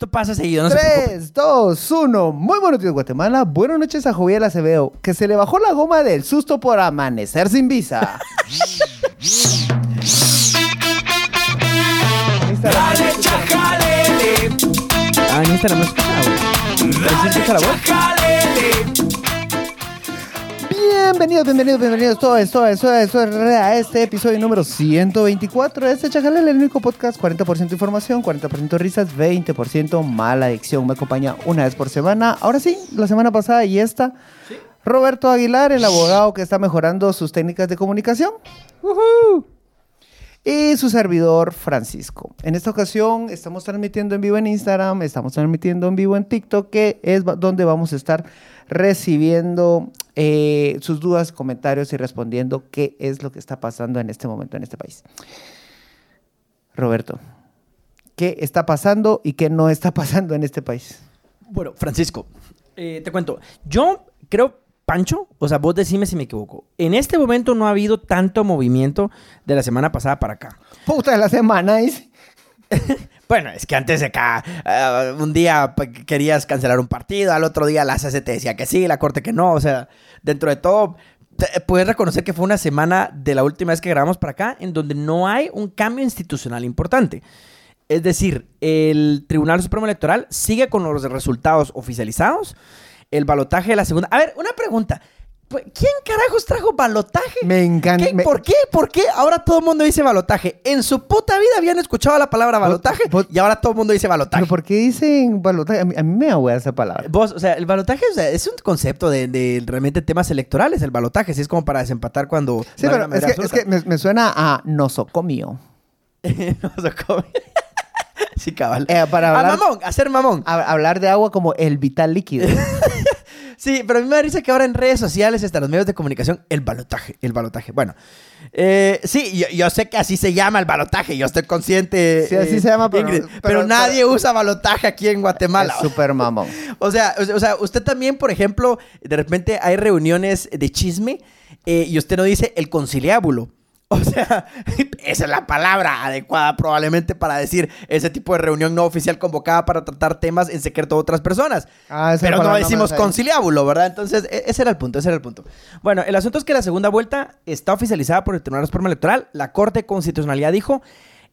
Esto pasa seguido, no se preocupen. 3, 2, 1. Muy buenos días, Guatemala. Buenas noches a Joviel Acevedo, que se le bajó la goma del susto por amanecer sin visa. Dale, chajalele. Ah, en Instagram no escucha, güey. ¿Ahí se escucha la voz? Bienvenidos, bienvenidos, bienvenidos todos, todos, todos, todos a este episodio número 124 de este Chajalel, el único podcast, 40% información, 40% risas, 20% mala adicción. Me acompaña una vez por semana. Ahora sí, la semana pasada y esta. Roberto Aguilar, el abogado que está mejorando sus técnicas de comunicación. Ujú. Y su servidor Francisco. En esta ocasión estamos transmitiendo en vivo en Instagram, estamos transmitiendo en vivo en TikTok, que es donde vamos a estar recibiendo eh, sus dudas, comentarios y respondiendo qué es lo que está pasando en este momento en este país. Roberto, ¿qué está pasando y qué no está pasando en este país? Bueno, Francisco, eh, te cuento. Yo creo, Pancho, o sea, vos decime si me equivoco. En este momento no ha habido tanto movimiento de la semana pasada para acá. Puta de la semana, dice. Bueno, es que antes de acá, eh, un día querías cancelar un partido, al otro día la CC te decía que sí, la corte que no. O sea, dentro de todo, puedes reconocer que fue una semana de la última vez que grabamos para acá en donde no hay un cambio institucional importante. Es decir, el Tribunal Supremo Electoral sigue con los resultados oficializados. El balotaje de la segunda. A ver, una pregunta. Pues, ¿Quién carajos trajo balotaje? Me encanta. ¿Por qué? ¿Por qué ahora todo el mundo dice balotaje? En su puta vida habían escuchado la palabra balotaje vos- y ahora todo el mundo dice balotaje. ¿Pero por qué dicen balotaje? A mí, a mí me ahuea esa palabra. Vos, o sea, el balotaje o sea, es un concepto de, de realmente temas electorales, el balotaje, si es como para desempatar cuando... Sí, no pero es que, es que me, me suena a nosocomio. absoluta. No se come. sí, cabal. Eh, para A hablar- mamón, a ser mamón. A- hablar de agua como el vital líquido. Sí, pero a mí me da risa que ahora en redes sociales, hasta los medios de comunicación, el balotaje, el balotaje. Bueno, eh, sí, yo, yo sé que así se llama el balotaje, yo estoy consciente. Sí, así eh, se llama, pero- Ingrid, pero- pero, nadie usa balotaje aquí en Guatemala. Súper mamón. O sea, o sea, o sea, usted también, por ejemplo, de repente hay reuniones de chisme eh, y usted no dice el conciliábulo. O sea, esa es la palabra adecuada probablemente para decir ese tipo de reunión no oficial convocada para tratar temas en secreto de otras personas. Ah, Pero no decimos conciliábulo, ¿verdad? Entonces, e- ese era el punto, ese era el punto. Bueno, el asunto es que la segunda vuelta está oficializada por el Tribunal Supremo Electoral. La Corte de Constitucionalidad dijo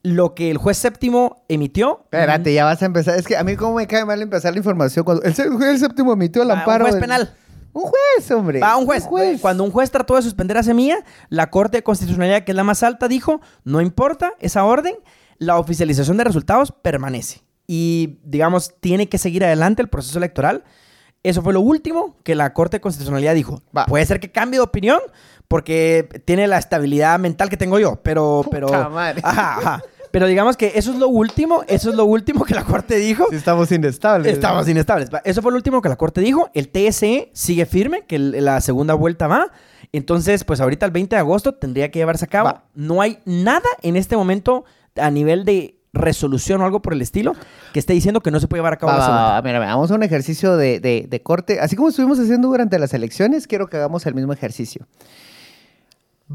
lo que el juez séptimo emitió. Espérate, ya vas a empezar. Es que a mí como me cae mal empezar la información cuando el, el séptimo emitió el Ah, un amparo. juez del- penal. Un juez, hombre. Va, un juez. Cuando un juez trató de suspender a Semilla, la Corte de Constitucionalidad, que es la más alta, dijo, no importa esa orden, la oficialización de resultados permanece. Y, digamos, tiene que seguir adelante el proceso electoral. Eso fue lo último que la Corte de Constitucionalidad dijo. Va. Puede ser que cambie de opinión porque tiene la estabilidad mental que tengo yo, pero... Puta pero madre. Ajá, ajá. Pero digamos que eso es lo último, eso es lo último que la Corte dijo. Sí, estamos inestables. Estamos inestables. Eso fue lo último que la Corte dijo. El TSE sigue firme, que la segunda vuelta va. Entonces, pues ahorita el 20 de agosto tendría que llevarse a cabo. Va. No hay nada en este momento a nivel de resolución o algo por el estilo que esté diciendo que no se puede llevar a cabo Va, la segunda. mira, vamos a un ejercicio de, de- de corte. Así como estuvimos haciendo durante las elecciones, quiero que hagamos el mismo ejercicio.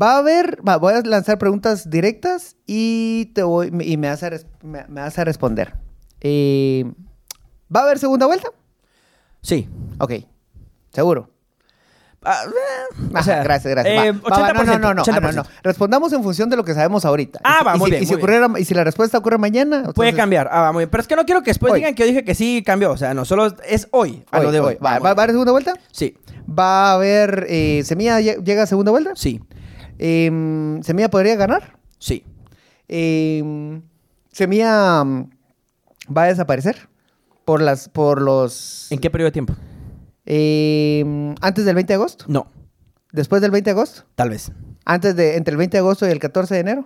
Va a haber, va, voy a lanzar preguntas directas y te voy y me vas a, me, me vas a responder. Eh, ¿Va a haber segunda vuelta? Sí. Ok, seguro. Ah, o Ajá, sea, gracias, gracias. eh, Va, va, va, no, no, no, no, 80%. ah, no, no. Respondamos en función de lo que sabemos ahorita. Ah, va, y muy si- bien, Y si, muy bien. ocurriera- y si la respuesta ocurre mañana, Puede cambiar. Ah, va, muy bien. Pero es que no quiero que después Hoy. digan que yo dije que sí cambió. O sea, no, solo es hoy, a Hoy, lo de hoy. hoy. ¿Va, va a haber segunda vuelta? Sí, ¿Va a haber eh, Semilla lle- llega a segunda vuelta? sí, Em, ¿Semilla podría ganar? sí. Em, ¿Semilla mm, va a desaparecer? Por las, por los... ¿En qué periodo de tiempo? em, ¿Antes del 20 de agosto? No, ¿Después del 20 de agosto? tal vez. ¿Antes de, entre el 20 de agosto y el 14 de enero?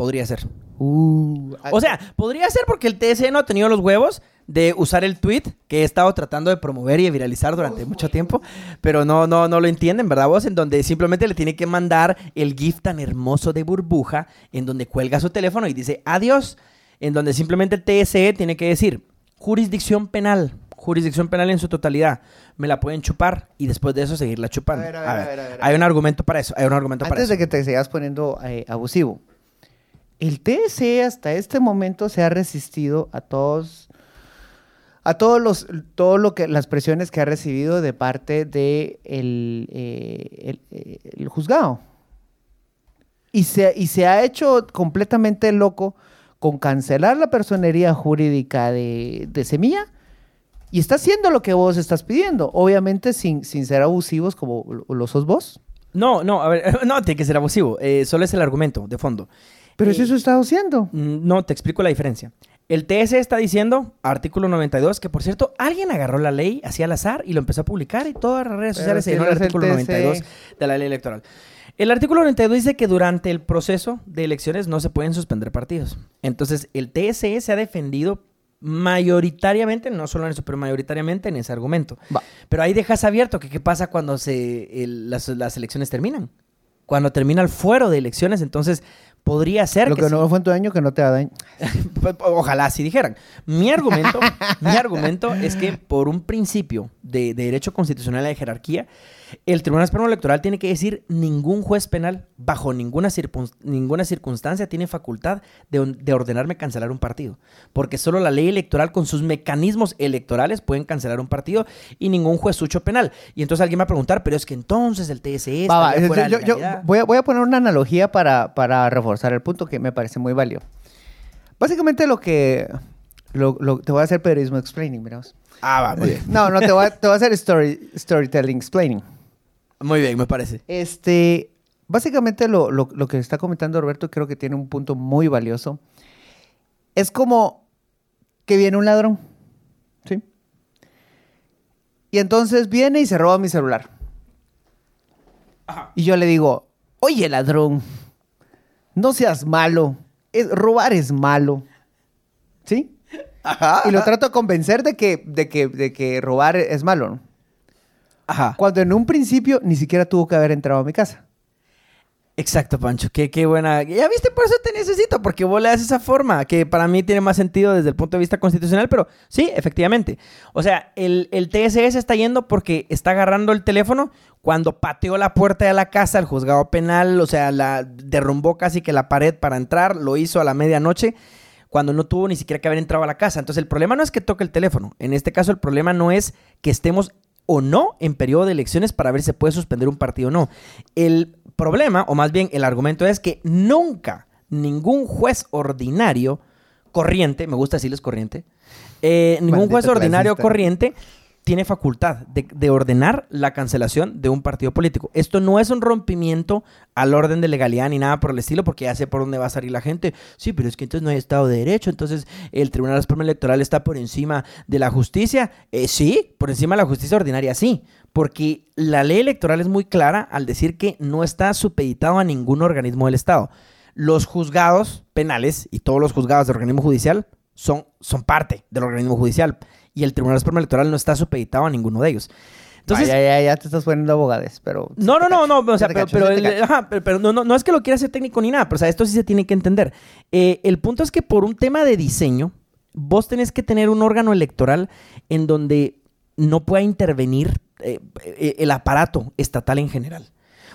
Podría ser. Uh, O sea, podría ser porque el TSE no ha tenido los huevos de usar el tweet que he estado tratando de promover y de viralizar durante mucho tiempo, pero no, no, no lo entienden, ¿verdad vos? En donde simplemente le tiene que mandar el GIF tan hermoso de burbuja, en donde cuelga su teléfono y dice adiós, en donde simplemente el TSE tiene que decir jurisdicción penal, jurisdicción penal en su totalidad, me la pueden chupar y después de eso seguirla chupando. A ver, a ver, a ver, a ver, a Hay un argumento para eso, hay un argumento para Antes eso. de que te sigas poniendo eh, abusivo, el TSE hasta este momento se ha resistido a todos a todos los, todo lo que, las presiones que ha recibido de parte de el, eh, eh, juzgado. Y se, y se ha hecho completamente loco con cancelar la personería jurídica de, de Semilla y está haciendo lo que vos estás pidiendo. Obviamente sin, sin ser abusivos como lo- lo sos vos. No, no, a ver, no, tiene que ser abusivo. Eh, solo es el argumento de fondo. Pero Eh, si eso está haciendo. Mm, No, te explico la diferencia. El TSE está diciendo, artículo 92, que por cierto, alguien agarró la ley así al azar y lo empezó a publicar y todas las redes sociales se no el artículo TSE. 92 de la ley electoral. El artículo 92 dice que durante el proceso de elecciones no se pueden suspender partidos. Entonces, el TSE se ha defendido mayoritariamente, no solo en eso, pero mayoritariamente en ese argumento. Va. Pero ahí dejas abierto que qué pasa cuando se, el- las, las elecciones terminan. Cuando termina el fuero de elecciones, entonces podría ser Lo que que sí. no fue en tu daño que no te da daño. Pues, Ojalá así dijeran. Mi argumento, mi argumento es que por un principio de, de derecho constitucional de jerarquía, el Tribunal Supremo Electoral tiene que decir ningún juez penal bajo ninguna, circun- ninguna circunstancia tiene facultad de, de ordenarme cancelar un partido. Porque solo la ley electoral con sus mecanismos electorales pueden cancelar un partido y ningún juez sucho penal. Y entonces alguien va a preguntar, pero es que entonces el TSE Va, va, estaría fuera yo- de yo- legalidad". voy, a, voy a poner una analogía para, para reforzar el punto que me parece muy válido. Básicamente lo que... lo- lo- te voy a hacer periodismo explaining, mira vos. Ah, va, muy bien. No, no, te voy a, te voy a hacer story, storytelling explaining. Muy bien, me parece. Este, básicamente lo, lo- lo que está comentando Roberto creo que tiene un punto muy valioso. Es como que viene un ladrón, ¿sí? Y entonces viene y se roba mi celular. Y yo le digo, oye ladrón, no seas malo, es- robar es malo, ¿sí? Ajá. Y lo trato de convencer de que, de que, de que robar es malo, ¿no? Ajá. Cuando en un principio ni siquiera tuvo que haber entrado a mi casa. Exacto, Pancho. Qué, qué buena. Ya viste, por eso te necesito, porque vos le das esa forma, que para mí tiene más sentido desde el punto de vista constitucional, pero sí, efectivamente. O sea, el, el TSE se está yendo porque está agarrando el teléfono cuando pateó la puerta de la casa, el juzgado penal, o sea, la derrumbó casi que la pared para entrar, lo hizo a la medianoche cuando no tuvo ni siquiera que haber entrado a la casa. Entonces, el problema no es que toque el teléfono. En este caso, el problema no es que estemos o no en periodo de elecciones para ver si se puede suspender un partido o no. El problema, o más bien el argumento es que nunca ningún juez ordinario corriente, me gusta decirles corriente, eh, ningún juez ordinario clasista. corriente tiene facultad de, de ordenar la cancelación de un partido político. Esto no es un rompimiento al orden de legalidad ni nada por el estilo, porque ya sé por dónde va a salir la gente. Sí, pero es que entonces no hay Estado de Derecho, entonces el Tribunal Supremo Electoral está por encima de la justicia. Eh, sí, por encima de la justicia ordinaria, sí, porque la ley electoral es muy clara al decir que no está supeditado a ningún organismo del Estado. Los juzgados penales y todos los juzgados del organismo judicial son, son parte del organismo judicial y el Tribunal Supremo Electoral no está supeditado a ninguno de ellos. Entonces, ya, ya, ya te estás poniendo abogades, pero... no, no, no, no, o sea, el- ajá, pero- pero no, no, no es que lo quiera hacer técnico ni nada, pero o sea, esto sí se tiene que entender. Eh, el punto es que por un tema de diseño, vos tenés que tener un órgano electoral en donde no pueda intervenir eh, eh, el aparato estatal en general.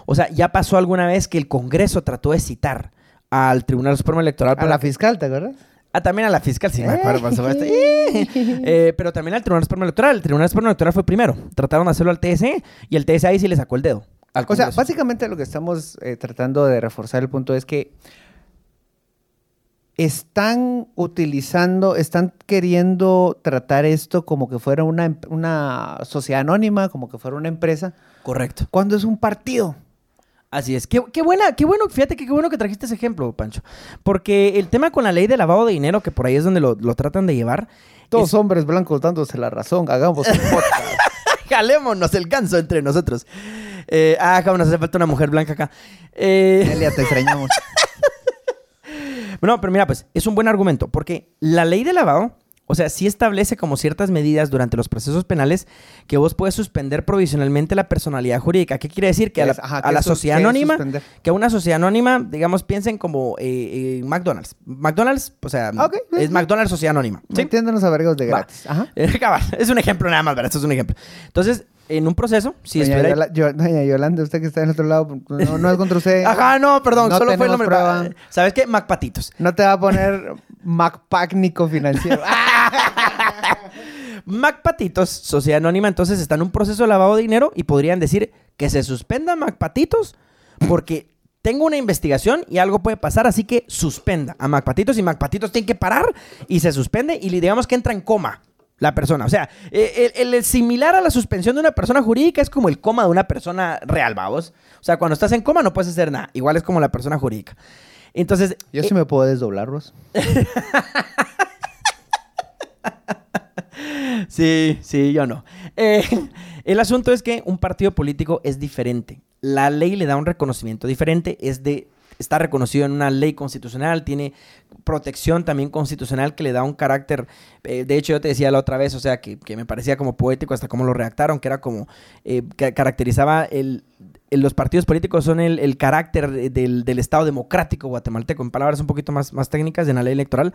O sea, ya pasó alguna vez que el Congreso trató de citar al Tribunal Supremo Electoral A para la fiscal, ¿te acuerdas? Ah, también a la fiscal, sí, me acuerdo, por supuesto. Eh, pero también al Tribunal Supremo Electoral. El Tribunal Supremo Electoral fue primero. Trataron de hacerlo al TSE y el TSE ahí sí le sacó el dedo. al O sea, básicamente lo que estamos eh, tratando de reforzar el punto es que están utilizando, están queriendo tratar esto como que fuera una, em- una sociedad anónima, como que fuera una empresa, Correcto. cuando es un partido. Así es. Qué, qué buena, qué bueno, fíjate que qué bueno que trajiste ese ejemplo, Pancho. Porque el tema con la ley de lavado de dinero, que por ahí es donde lo, lo tratan de llevar. Todos es- hombres blancos dándose la razón, hagamos un podcast. Jalémonos el ganso entre nosotros. Eh, ah, cabrón, nos hace falta una mujer blanca acá. Eh, Elia, te extrañamos. No, pero mira, pues es un buen argumento, porque la ley de lavado, o sea, sí establece como ciertas medidas durante los procesos penales que vos puedes suspender provisionalmente la personalidad jurídica. ¿Qué quiere decir? Que a la, Es- ajá, a ¿qué la es sus- sociedad anónima, que a una sociedad anónima, digamos, piensen como eh, eh, McDonald's. McDonald's, o sea, es. McDonald's sociedad anónima. ¿sí? Metiéndonos a vergos de gratis. Ajá. Es un ejemplo nada más, ¿verdad? Esto es un ejemplo. Entonces, en un proceso, si doña, estuviera... Yola- Yo- doña Yolanda, usted que está en el otro lado, no, no es contra usted. Ajá, no, perdón, No solo fue el nombre. prueba. ¿Sabes qué? McPatitos. No te va a poner MacPácnico financiero. Mac Patitos, Sociedad Anónima, entonces está en un proceso de lavado de dinero y podrían decir que se suspenda Mac Patitos porque tengo una investigación y algo puede pasar, así que suspenda a Mac Patitos y Mac Patitos tiene que parar y se suspende y digamos que entra en coma la persona. O sea, eh, el, el similar a la suspensión de una persona jurídica es como el coma de una persona real, vamos. O sea, cuando estás en coma no puedes hacer nada. Igual es como la persona jurídica. Entonces, Yo sí me puedo desdoblar, Ross. Sí, sí, yo no. Eh, el asunto es que un partido político es diferente. La ley le da un reconocimiento diferente, es de está reconocido en una ley constitucional, tiene protección también constitucional que le da un carácter, eh, de hecho yo te decía la otra vez, o sea, que, que me parecía como poético hasta cómo lo redactaron, que era como, eh, que caracterizaba el, los partidos políticos son el, el carácter del, del Estado democrático guatemalteco, en palabras un poquito más, más técnicas de la ley electoral.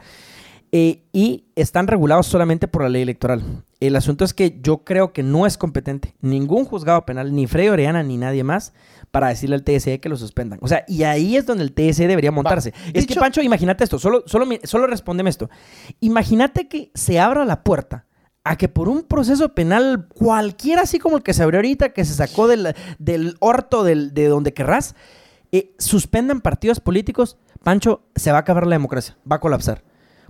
Eh, y están regulados solamente por la ley electoral. El asunto es que yo creo que no es competente ningún juzgado penal, ni Freddy Orellana, ni nadie más, para decirle al TSE que lo suspendan. O sea, y ahí es donde el TSE debería montarse. es que, Pancho, imagínate esto, solo, solo, solo respóndeme esto. Imagínate que se abra la puerta a que por un proceso penal cualquiera, así como el que se abrió ahorita, que se sacó del, del orto del- de donde querrás, eh, suspendan partidos políticos, Pancho, se va a acabar la democracia, va a colapsar.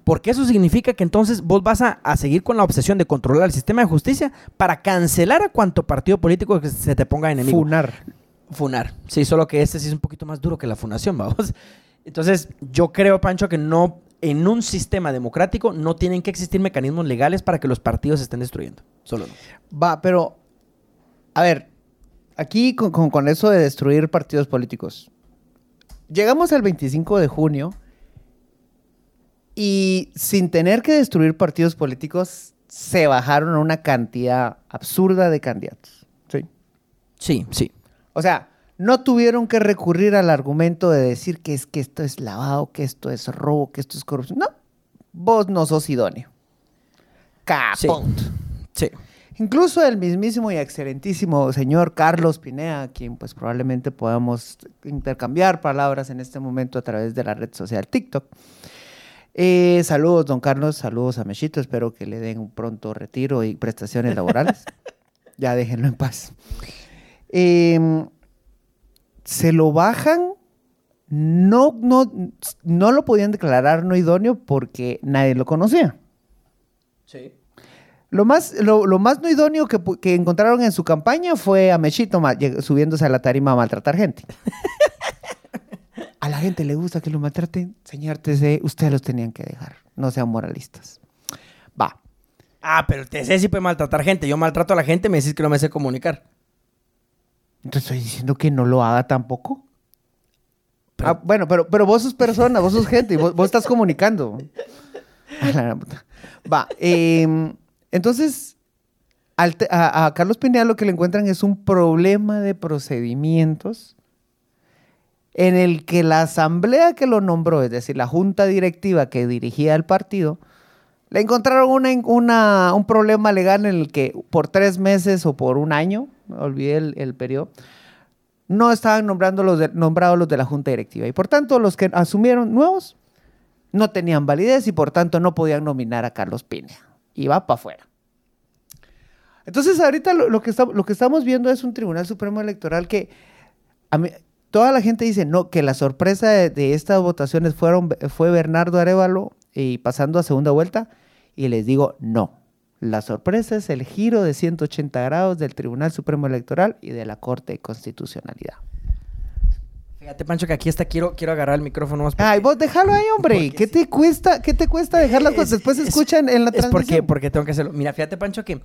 Porque eso significa que entonces vos vas a, a seguir con la obsesión de controlar el sistema de justicia para cancelar a cuanto partido político que se te ponga enemigo. Funar. Funar. Sí, solo que este sí es un poquito más duro que la funación, vamos. Entonces, yo creo, Pancho, que no, en un sistema democrático no tienen que existir mecanismos legales para que los partidos se estén destruyendo. Solo no. Va, pero. A ver. Aquí con, con- con eso de destruir partidos políticos. Llegamos al 25 de junio. Y sin tener que destruir partidos políticos, se bajaron a una cantidad absurda de candidatos. ¿sí? Sí, sí. O sea, no tuvieron que recurrir al argumento de decir que es que esto es lavado, que esto es robo, que esto es corrupción. No, vos no sos idóneo. Sí. Caput. Sí. Incluso el mismísimo y excelentísimo señor Carlos Pinea, quien pues probablemente podamos intercambiar palabras en este momento a través de la red social TikTok. Eh, saludos, don Carlos, saludos a Mechito, espero que le den un pronto retiro y prestaciones laborales. ya déjenlo en paz. Em, se lo bajan, no, no, no lo podían declarar no idóneo porque nadie lo conocía. Sí. Lo más, lo, lo más no idóneo que, que encontraron en su campaña fue a Mechito subiéndose a la tarima a maltratar gente. a la gente le gusta que lo maltraten. Señor TC, ustedes los tenían que dejar. No sean moralistas. Va. Ah, pero el TC sí puede maltratar gente. Yo maltrato a la gente, me decís que no me sé comunicar. Entonces estoy diciendo que no lo haga tampoco. Pero- Ah, bueno, pero, pero vos sos persona, vos sos gente y vos, vos estás comunicando. Va. em, entonces, al te- a, a Carlos Pineda lo que le encuentran es un problema de procedimientos en el que la asamblea que lo nombró, es decir, la junta directiva que dirigía el partido, le encontraron un problema legal en el que por tres meses o por un año, olvidé el, el periodo, no estaban nombrando los de- nombrados los de la junta directiva. Y por tanto, los que asumieron nuevos no tenían validez y por tanto no podían nominar a Carlos Pinea. Y va para afuera. Entonces, ahorita lo, que estamos viendo es un Tribunal Supremo Electoral que toda la gente dice no, que la sorpresa de, de estas votaciones fueron, fue Bernardo Arevalo y pasando a segunda vuelta. Y les digo no. La sorpresa es el giro de 180 grados del Tribunal Supremo Electoral y de la Corte de Constitucionalidad. Fíjate, Pancho, que aquí está, quiero, quiero agarrar el micrófono más. Ay, vos déjalo ahí, hombre. porque ¿Qué sí. te cuesta, qué te cuesta dejar las cosas? Después se escuchan en la Es porque, transmisión. porque tengo que hacerlo. Mira, fíjate, Pancho, que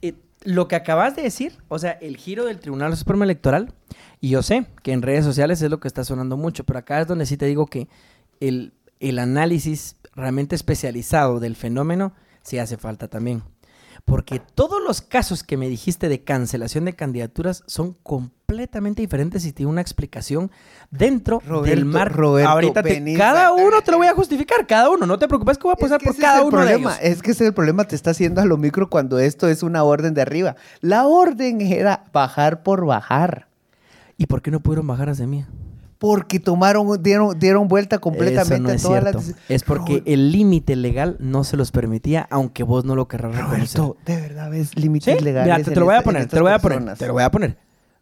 eh, lo que acabas de decir, o sea, el giro del Tribunal Supremo Electoral, y yo sé que en redes sociales es lo que está sonando mucho, pero acá es donde sí te digo que el, el análisis realmente especializado del fenómeno sí hace falta también. Porque todos los casos que me dijiste de cancelación de candidaturas son completamente diferentes y tienen una explicación dentro del marco. Roberto, Ahorita te- cada uno te lo voy a justificar, cada uno. No te preocupes que voy a Es pasar que por cada uno de problema. ellos. Es que ese es el problema, te está haciendo a lo micro cuando esto es una orden de arriba. La orden era bajar por bajar. ¿Y por qué no pudieron bajar hacia mí? Porque tomaron, dieron, dieron vuelta completamente Eso no a todas las... Es porque el límite legal no se los permitía, aunque vos no lo querrás reconocer. Roberto, de verdad ves Sí, límites legales. mira, te, lo voy a poner, te lo voy a poner, personas. te lo voy a poner.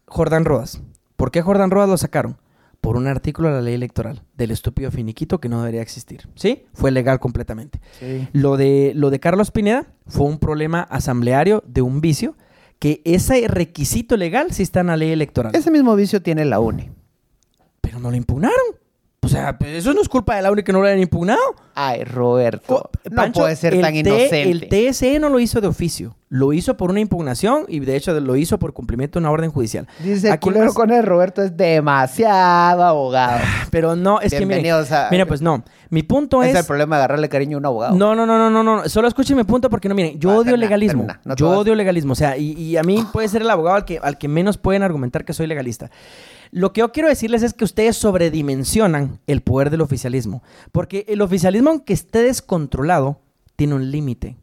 Jordán Rodas. ¿Por qué Jordán Rodas lo sacaron? Por un artículo de la ley electoral del estúpido finiquito que no debería existir. ¿Sí? Fue legal completamente. Sí. Lo de, lo de Carlos Pineda fue un problema asambleario de un vicio que ese requisito legal sí está en la ley electoral. Ese mismo vicio tiene la UNE. Pero no lo impugnaron. O sea, pues eso no es culpa de la única que no lo hayan impugnado. Ay, Roberto. No Pancho, puede ser tan T- inocente. El TSE no lo hizo de oficio. Lo hizo por una impugnación y de hecho lo hizo por cumplimiento de una orden judicial. Dice Aquí culero más- con el Roberto es demasiado abogado. Pero no, es que mire, Bienvenidos a- mira, pues no. Mi punto es es... el problema de agarrarle cariño a un abogado. No, no, no, no, no, no. Solo escuchen mi punto porque no, miren, yo Ah, odio termina, legalismo. termina. No te yo odio legalismo. O sea, y, y a mí puede ser el abogado al que, al que menos pueden argumentar que soy legalista. Lo que yo quiero decirles es que ustedes sobredimensionan el poder del oficialismo. Porque el oficialismo, aunque esté descontrolado, tiene un límite.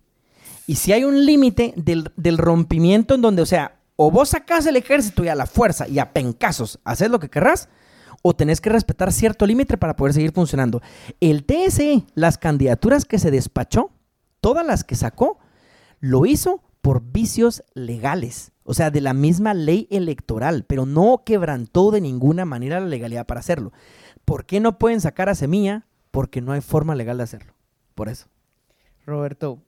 Y si hay un límite del, del rompimiento en donde, o sea, o vos sacás el ejército y a la fuerza y a pencazos haces lo que querrás, o tenés que respetar cierto límite para poder seguir funcionando. El TSE, las candidaturas que se despachó, todas las que sacó, lo hizo por vicios legales, o sea, de la misma ley electoral, pero no quebrantó de ninguna manera la legalidad para hacerlo. ¿Por qué no pueden sacar a Semilla? Porque no hay forma legal de hacerlo. Por eso. Roberto.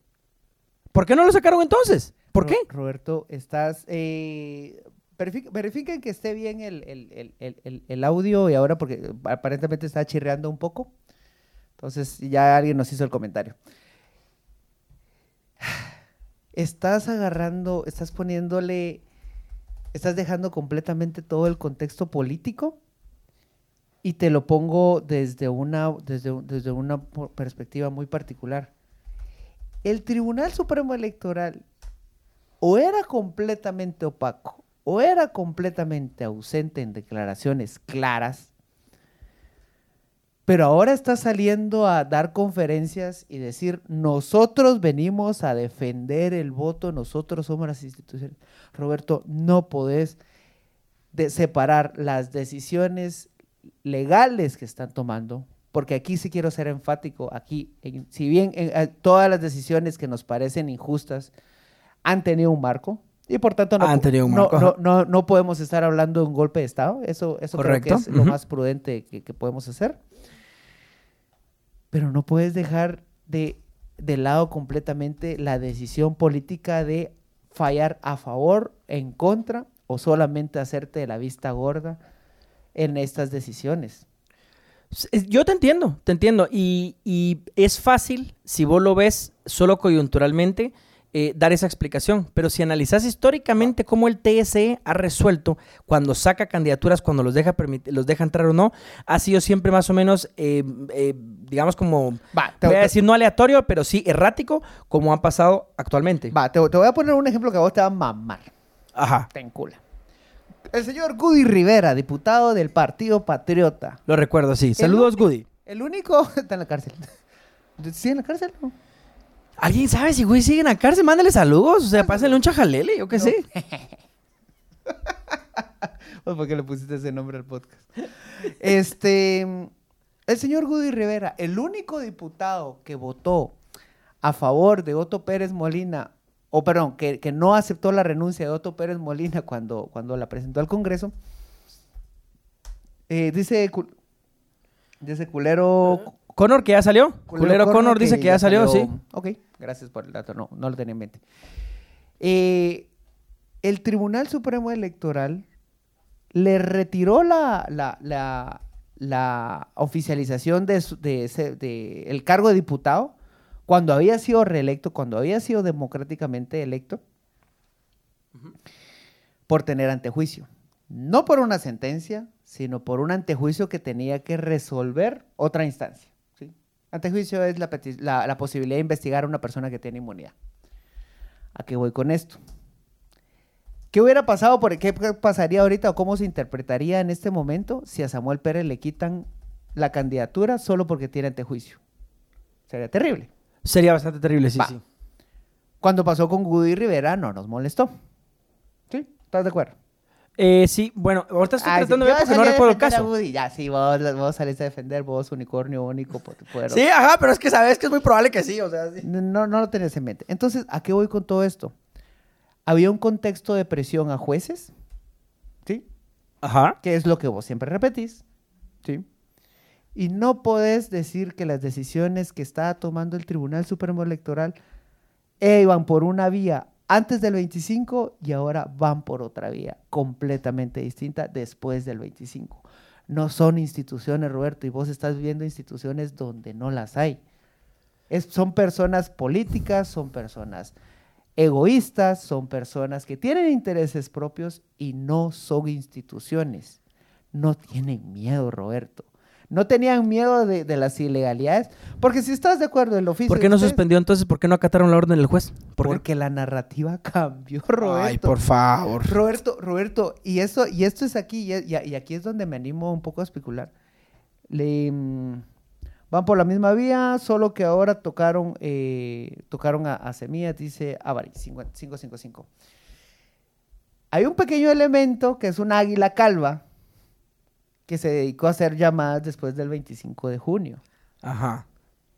¿Por qué no lo sacaron entonces? ¿Por Ro- qué? Roberto, estás... eh, verific- verifiquen que esté bien el, el- el- el- el- el audio y ahora porque aparentemente está chirreando un poco. Entonces ya alguien nos hizo el comentario. Estás agarrando, estás poniéndole, estás dejando completamente todo el contexto político y te lo pongo desde una, desde, desde una perspectiva muy particular. El Tribunal Supremo Electoral o era completamente opaco o era completamente ausente en declaraciones claras, pero ahora está saliendo a dar conferencias y decir, nosotros venimos a defender el voto, nosotros somos las instituciones. Roberto, no podés de separar las decisiones legales que están tomando, porque aquí sí quiero ser enfático, aquí, en- si bien en- eh, todas las decisiones que nos parecen injustas han tenido un marco, y por tanto no, no- no, no- no podemos estar hablando de un golpe de Estado, eso, eso creo que es lo más prudente que, que podemos hacer, pero no puedes dejar de, de lado completamente la decisión política de fallar a favor, en contra, o solamente hacerte de la vista gorda en estas decisiones. Es- Yo te entiendo, te entiendo. Y, y es fácil, si vos lo ves solo coyunturalmente, eh, dar esa explicación. Pero si analizas históricamente cómo el TSE ha resuelto cuando saca candidaturas, cuando los deja, los deja entrar o no, ha sido siempre más o menos, eh, eh, digamos como, Va, te- voy a te- decir no aleatorio, pero sí errático, como ha pasado actualmente. Va, te, te voy a poner un ejemplo que a vos te va a mamar. Ajá, Te encula. El señor Goody Rivera, diputado del Partido Patriota. lo recuerdo, sí. Saludos, Goody. El único está en la cárcel. ¿Sí en la cárcel? No. ¿Alguien sabe si Goody sigue en la cárcel? Mándale saludos, o sea, pásenle un chajalele, yo qué No. sé. Pues, ¿Por qué le pusiste ese nombre al podcast? Este, el señor Goody Rivera, el único diputado que votó a favor de Otto Pérez Molina, o perdón, que, que no aceptó la renuncia de Otto Pérez Molina cuando, cuando la presentó al Congreso, eh, dice, cul- dice culero... Connor, que ya salió. Culero, Connor, dice que ya salió, sí. Ok, gracias por el dato, no, no lo tenía en mente. Eh, el Tribunal Supremo Electoral le retiró la, la, la- la oficialización de, su- de ese- de el cargo de diputado cuando había sido reelecto, cuando había sido democráticamente electo, por tener antejuicio. No por una sentencia, sino por un antejuicio que tenía que resolver otra instancia. Antejuicio es la, peti- la- la posibilidad de investigar a una persona que tiene inmunidad. ¿A qué voy con esto? ¿Qué hubiera pasado? Por, ¿Qué pasaría ahorita o cómo se interpretaría en este momento si a Samuel Pérez le quitan la candidatura solo porque tiene antejuicio? Sería terrible. Sería bastante terrible, sí, Va. sí. Cuando pasó con Goody Rivera no nos molestó. ¿Sí? ¿Estás de acuerdo? Eh, sí, bueno, ahorita estoy Ah, sí, tratando de yo ver porque no recuerdo el caso. Ya, sí, vos, vos saliste a defender, vos, unicornio único, poderoso. Sí, ajá, pero es que sabes que es muy probable que sí, o sea, sí. No, no, lo tenías en mente. Entonces, ¿a qué voy con todo esto? Había un contexto de presión a jueces, ¿sí? Ajá. Que es lo que vos siempre repetís, ¿sí? Y no podés decir que las decisiones que estaba tomando el Tribunal Supremo Electoral eh, iban por una vía antes del 25 y ahora van por otra vía completamente distinta después del 25. No son instituciones, Roberto, y vos estás viendo instituciones donde no las hay. Son personas políticas, son personas egoístas, son personas que tienen intereses propios y no son instituciones. No tienen miedo, Roberto. No tenían miedo de, de las ilegalidades. Porque si estás de acuerdo en el oficio... ¿Por qué no ustedes- suspendió entonces? ¿Por qué no acataron la orden del juez? ¿Por qué? Porque la narrativa cambió, Roberto. Ay, por favor. Roberto, Roberto, y esto, y esto es aquí, y, y- y aquí es donde me animo un poco a especular. Le, mm, van por la misma vía, solo que ahora tocaron, eh, tocaron a, a Semillas, dice Avari, 555. Hay un pequeño elemento que es un águila calva que se dedicó a hacer llamadas después del 25 de junio. Ajá.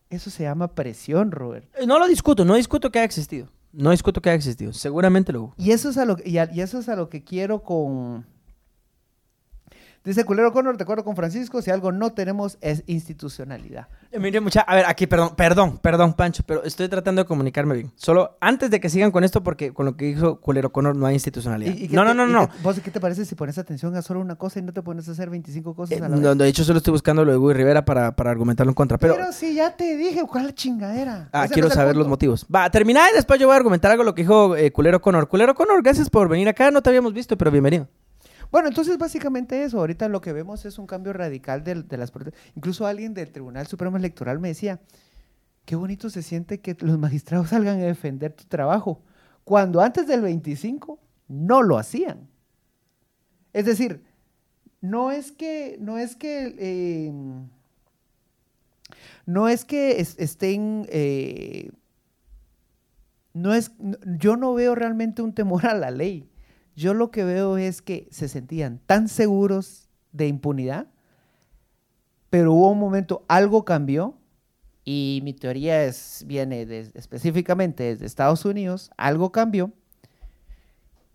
Eso se llama presión, Roberto. Eh, No lo discuto, no discuto que haya existido. No discuto que haya existido. Seguramente lo hubo. Y eso es a lo, y a- y eso es a lo que quiero con... Dice Culero Connor, de acuerdo con Francisco, si algo no tenemos es institucionalidad. Eh, Mire, mucha, a ver, aquí, perdón, perdón, perdón, Pancho, pero estoy tratando de comunicarme bien. Solo antes de que sigan con esto, porque con lo que dijo Culero Connor no hay institucionalidad. ¿Y- y qué no, te- no, no, y no. ¿Vos qué te parece si pones atención a solo una cosa y no te pones a hacer 25 cosas Eh, a la vez? no, de hecho, solo estoy buscando lo de Guy Rivera para, para argumentarlo en contra. Pero, Pero, si ya te dije, ¿cuál chingadera? ah, quiero saber los motivos. Va, terminar y después yo voy a argumentar algo lo que dijo eh, Culero Connor. Culero Connor, gracias por venir acá. No te habíamos visto, pero bienvenido. Bueno, entonces básicamente eso. Ahorita lo que vemos es un cambio radical del- de, las. Incluso alguien del Tribunal Supremo Electoral me decía, qué bonito se siente que los magistrados salgan a defender tu trabajo, cuando antes del 25 no lo hacían. Es decir, no es que, no es que, eh, no es que es- estén, eh, no es, yo no veo realmente un temor a la ley. Yo lo que veo es que se sentían tan seguros de impunidad, pero hubo un momento, algo cambió, y mi teoría es, viene específicamente desde Estados Unidos, algo cambió,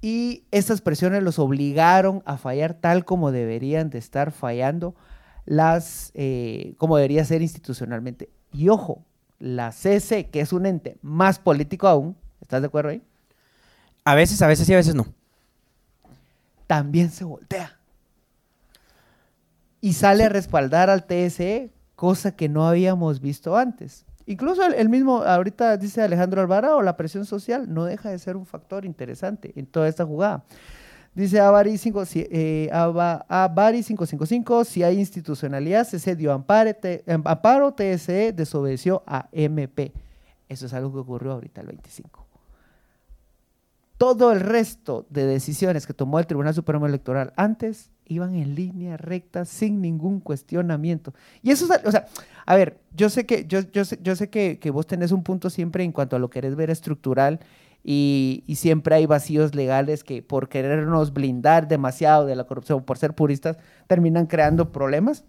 y esas presiones los obligaron a fallar tal como deberían de estar fallando las, eh, como debería ser institucionalmente. Y ojo, la CC, que es un ente más político aún, ¿estás de acuerdo ahí? A veces, a veces sí, a veces no. También se voltea. Y sale a respaldar al TSE, cosa que no habíamos visto antes. Incluso el, mismo, ahorita dice Alejandro Alvarado, la presión social no deja de ser un factor interesante en toda esta jugada. Dice Avari, 5, si, eh, Ava- Avari 555, si hay institucionalidad, se dio amparo, te- em, amparo, TSE desobedeció a MP. Eso es algo que ocurrió ahorita el 25 todo el resto de decisiones que tomó el Tribunal Supremo Electoral antes iban en línea recta sin ningún cuestionamiento. Y eso es, o sea, a ver, yo sé que, yo, yo sé, yo sé que, que vos tenés un punto siempre en cuanto a lo que querés ver estructural y, y siempre hay vacíos legales que por querernos blindar demasiado de la corrupción, por ser puristas, terminan creando problemas,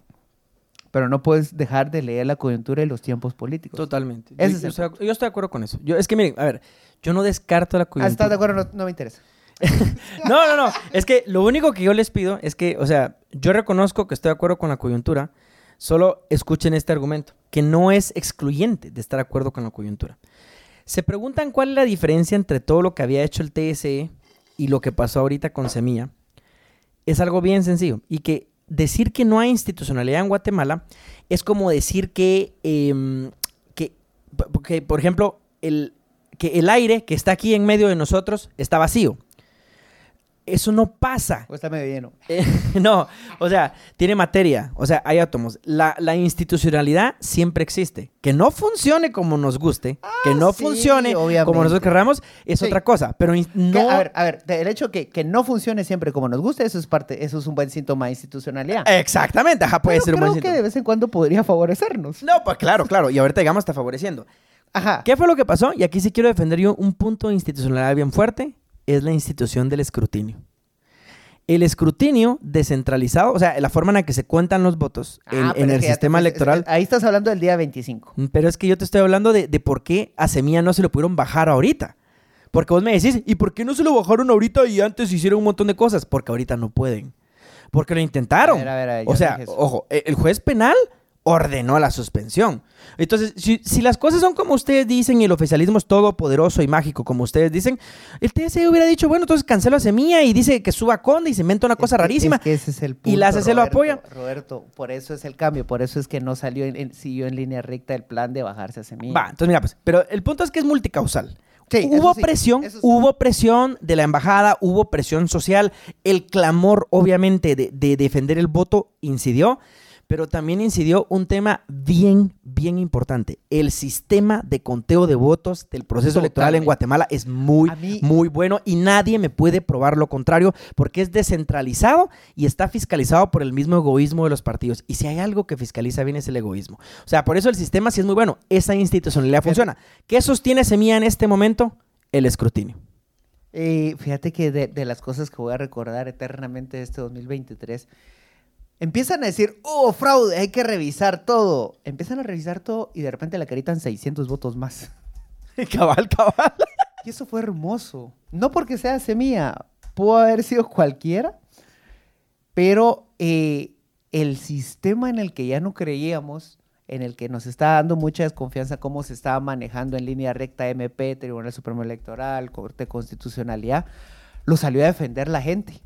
pero no puedes dejar de leer la coyuntura y los tiempos políticos. Totalmente. Ese Yo, es el estoy, yo estoy de acuerdo con eso. Yo, es que miren, a ver, yo no descarto la Ah, coyuntura. ¿Estás de acuerdo? No, no me interesa. No, no, no. Es que lo único que yo les pido es que, o sea, yo reconozco que estoy de acuerdo con la coyuntura. Solo escuchen este argumento, que no es excluyente de estar de acuerdo con la coyuntura. Se preguntan cuál es la diferencia entre todo lo que había hecho el TSE y lo que pasó ahorita con Semilla. Es algo bien sencillo. Y que decir que no hay institucionalidad en Guatemala es como decir que, em, que, que, por ejemplo, el, que el aire que está aquí en medio de nosotros está vacío. Eso no pasa. O está medio lleno. Eh, no, o sea, tiene materia, o sea, hay átomos. La, la institucionalidad siempre existe. Que no funcione como nos guste, que no Ah, sí, funcione como nosotros querramos, es Sí. otra cosa. Pero Que, no. a ver, a ver, el hecho que, que no funcione siempre como nos gusta, eso es parte, eso es un buen síntoma de institucionalidad. Exactamente, ajá, puede Pero ser un buen creo que síntoma. de vez en cuando podría favorecernos. No, pues claro, claro. Y ahorita, digamos, está favoreciendo. Ajá. ¿Qué fue lo que pasó? Y aquí sí quiero defender yo un punto de institucionalidad bien fuerte. Es la institución del escrutinio. El escrutinio descentralizado, o sea, la forma en la que se cuentan los votos en, Ah, en el te- sistema es- es- electoral. ahí estás hablando del día 25. Mm, Pero es que yo te estoy hablando de, de por qué a Semilla no se lo pudieron bajar ahorita. Porque vos me decís, ¿y por qué no se lo bajaron ahorita y antes hicieron un montón de cosas? Porque ahorita no pueden. Porque lo intentaron. A ver, a ver, a ver, yo o sea, ojo, e- el juez penal ordenó la suspensión. Entonces, si, si las cosas son como ustedes dicen y el oficialismo es todopoderoso y mágico como ustedes dicen, el TSE hubiera dicho, bueno, entonces cancelo a Semilla y dice que suba Conde y se inventa una cosa Es que- rarísima. Es que ese es el punto. Y la ACC lo apoya. Roberto, por eso es el cambio, por eso es que no salió, en, en- siguió en línea recta el plan de bajarse a semilla. Va, entonces mira, pues, pero el punto es que es multicausal. Sí, hubo sí, presión, sí. hubo presión de la embajada, hubo presión social, el clamor, obviamente, de, de defender el voto incidió, pero también incidió un tema bien, bien importante. El sistema de conteo de votos del proceso electoral en. Guatemala es muy, mí- muy bueno y nadie me puede probar lo contrario porque es descentralizado y está fiscalizado por el mismo egoísmo de los partidos. Y si hay algo que fiscaliza bien es el egoísmo. O sea, por eso el sistema sí es muy bueno. Esa institucionalidad funciona. ¿Qué sostiene Semilla en este momento? El escrutinio. Eh, fíjate que de, de las cosas que voy a recordar eternamente de este 2023, empiezan a decir, oh, fraude, hay que revisar todo. Empiezan a revisar todo y de repente le acreditan 600 votos más. cabal, cabal. Y eso fue hermoso. No porque sea semilla, pudo haber sido cualquiera, pero eh, el sistema en el que ya no creíamos, en el que nos está dando mucha desconfianza, cómo se estaba manejando en línea recta MP, Tribunal Supremo Electoral, Corte de Constitucionalidad, lo salió a defender la gente.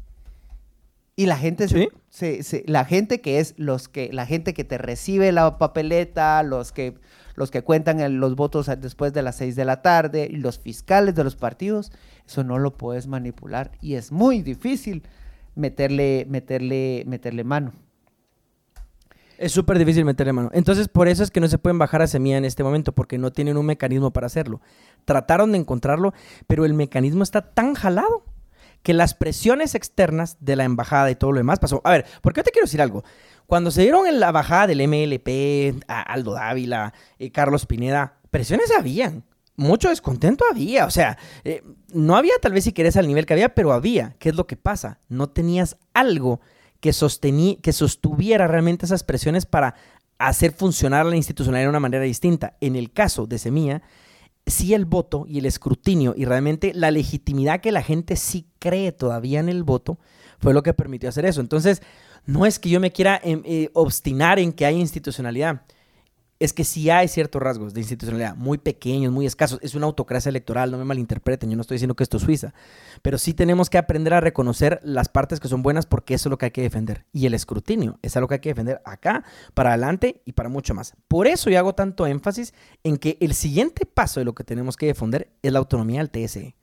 Y la gente, ¿Sí? se- se- la gente que es los que, la gente que te recibe la papeleta, los que, los que cuentan el- los votos después de las 6 de la tarde, y los fiscales de los partidos, eso no lo puedes manipular y es muy difícil meterle, meterle, meterle mano. Es súper difícil meterle mano. Entonces, por eso es que no se pueden bajar a Semilla en este momento, porque no tienen un mecanismo para hacerlo. Trataron de encontrarlo, pero el mecanismo está tan jalado que las presiones externas de la embajada y todo lo demás pasó. A ver, porque yo te quiero decir algo. Cuando se dieron en la bajada del MLP, a Aldo Dávila, eh, Carlos Pineda, presiones habían. Mucho descontento había. O sea, eh, no había tal vez si querés al nivel que había, pero había. ¿Qué es lo que pasa? No tenías algo que, que sostuviera realmente esas presiones para hacer funcionar la institucionalidad de una manera distinta. En el caso de Semilla, sí el voto y el escrutinio y realmente la legitimidad que la gente sí cree todavía en el voto fue lo que permitió hacer eso. Entonces, no es que yo me quiera em, eh, obstinar en que hay institucionalidad. Es que sí hay ciertos rasgos de institucionalidad, muy pequeños, muy escasos. Es una autocracia electoral, no me malinterpreten, yo no estoy diciendo que esto es Suiza. Pero sí tenemos que aprender a reconocer las partes que son buenas porque eso es lo que hay que defender. Y el escrutinio es algo que hay que defender acá, para adelante y para mucho más. Por eso yo hago tanto énfasis en que el siguiente paso de lo que tenemos que defender es la autonomía del TSE.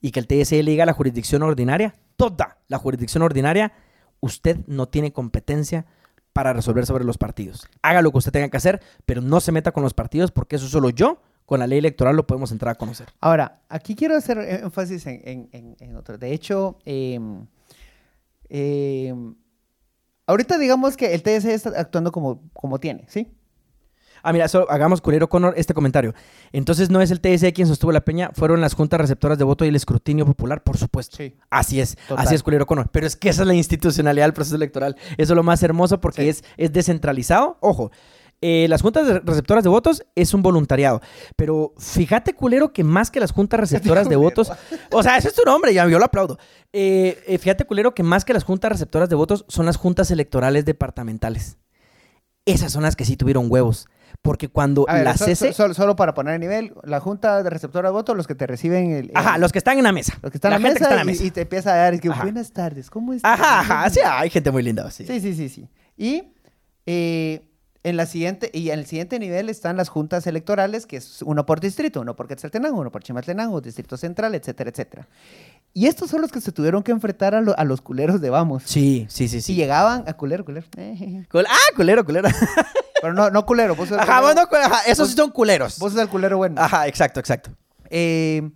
Y que el TSE le diga a la jurisdicción ordinaria, toda la jurisdicción ordinaria, usted no tiene competencia para resolver sobre los partidos. Haga lo que usted tenga que hacer, pero no se meta con los partidos porque eso solo yo, con la ley electoral, lo podemos entrar a conocer. Ahora, aquí quiero hacer énfasis en, en- en- otro. De hecho, em, em, ahorita digamos que el TSE está actuando como, como tiene, ¿sí? Ah, mira, solo hagamos culero Connor este comentario. Entonces no es el TSE quien sostuvo la peña, fueron las juntas receptoras de voto y el escrutinio popular, por supuesto. Sí. Así es, Total. así es culero Connor. Pero es que esa es la institucionalidad del proceso electoral. Eso es lo más hermoso porque Sí. es, es descentralizado. Ojo, eh, las juntas receptoras de votos es un voluntariado. Pero fíjate, culero, que más que las juntas receptoras de votos. O sea, ese es tu nombre, ya yo lo aplaudo. Eh, eh, fíjate, culero, que más que las juntas receptoras de votos son las juntas electorales departamentales. Esas son las que sí tuvieron huevos. Porque cuando ver, la so- CC. so- solo, solo para poner a nivel, la junta de receptora de votos, los que te reciben el... el- Ajá, los que están en la mesa. los que están la en la mesa, que está en la y- mesa. Y, te empieza a dar, es que, buenas tardes, ¿cómo estás? Ajá, ajá, sí, hay gente muy linda, sí. Sí, sí, sí, sí. Y eh, en la siguiente, y en el siguiente nivel están las juntas electorales, que es uno por distrito, uno por Quetzaltenango, uno por Chimaltenango, Distrito Central, etcétera, etcétera. Y estos son los que se tuvieron que enfrentar a, lo- a los culeros de Vamos. Sí, sí, sí, Y sí. llegaban a culero, culero. eh, Cul- ah, culero, culero. Pero no, no culero, vos Ajá, culero- ajá, esos sí son culeros. vos sos el culero bueno. Ajá, exacto, exacto. Eh,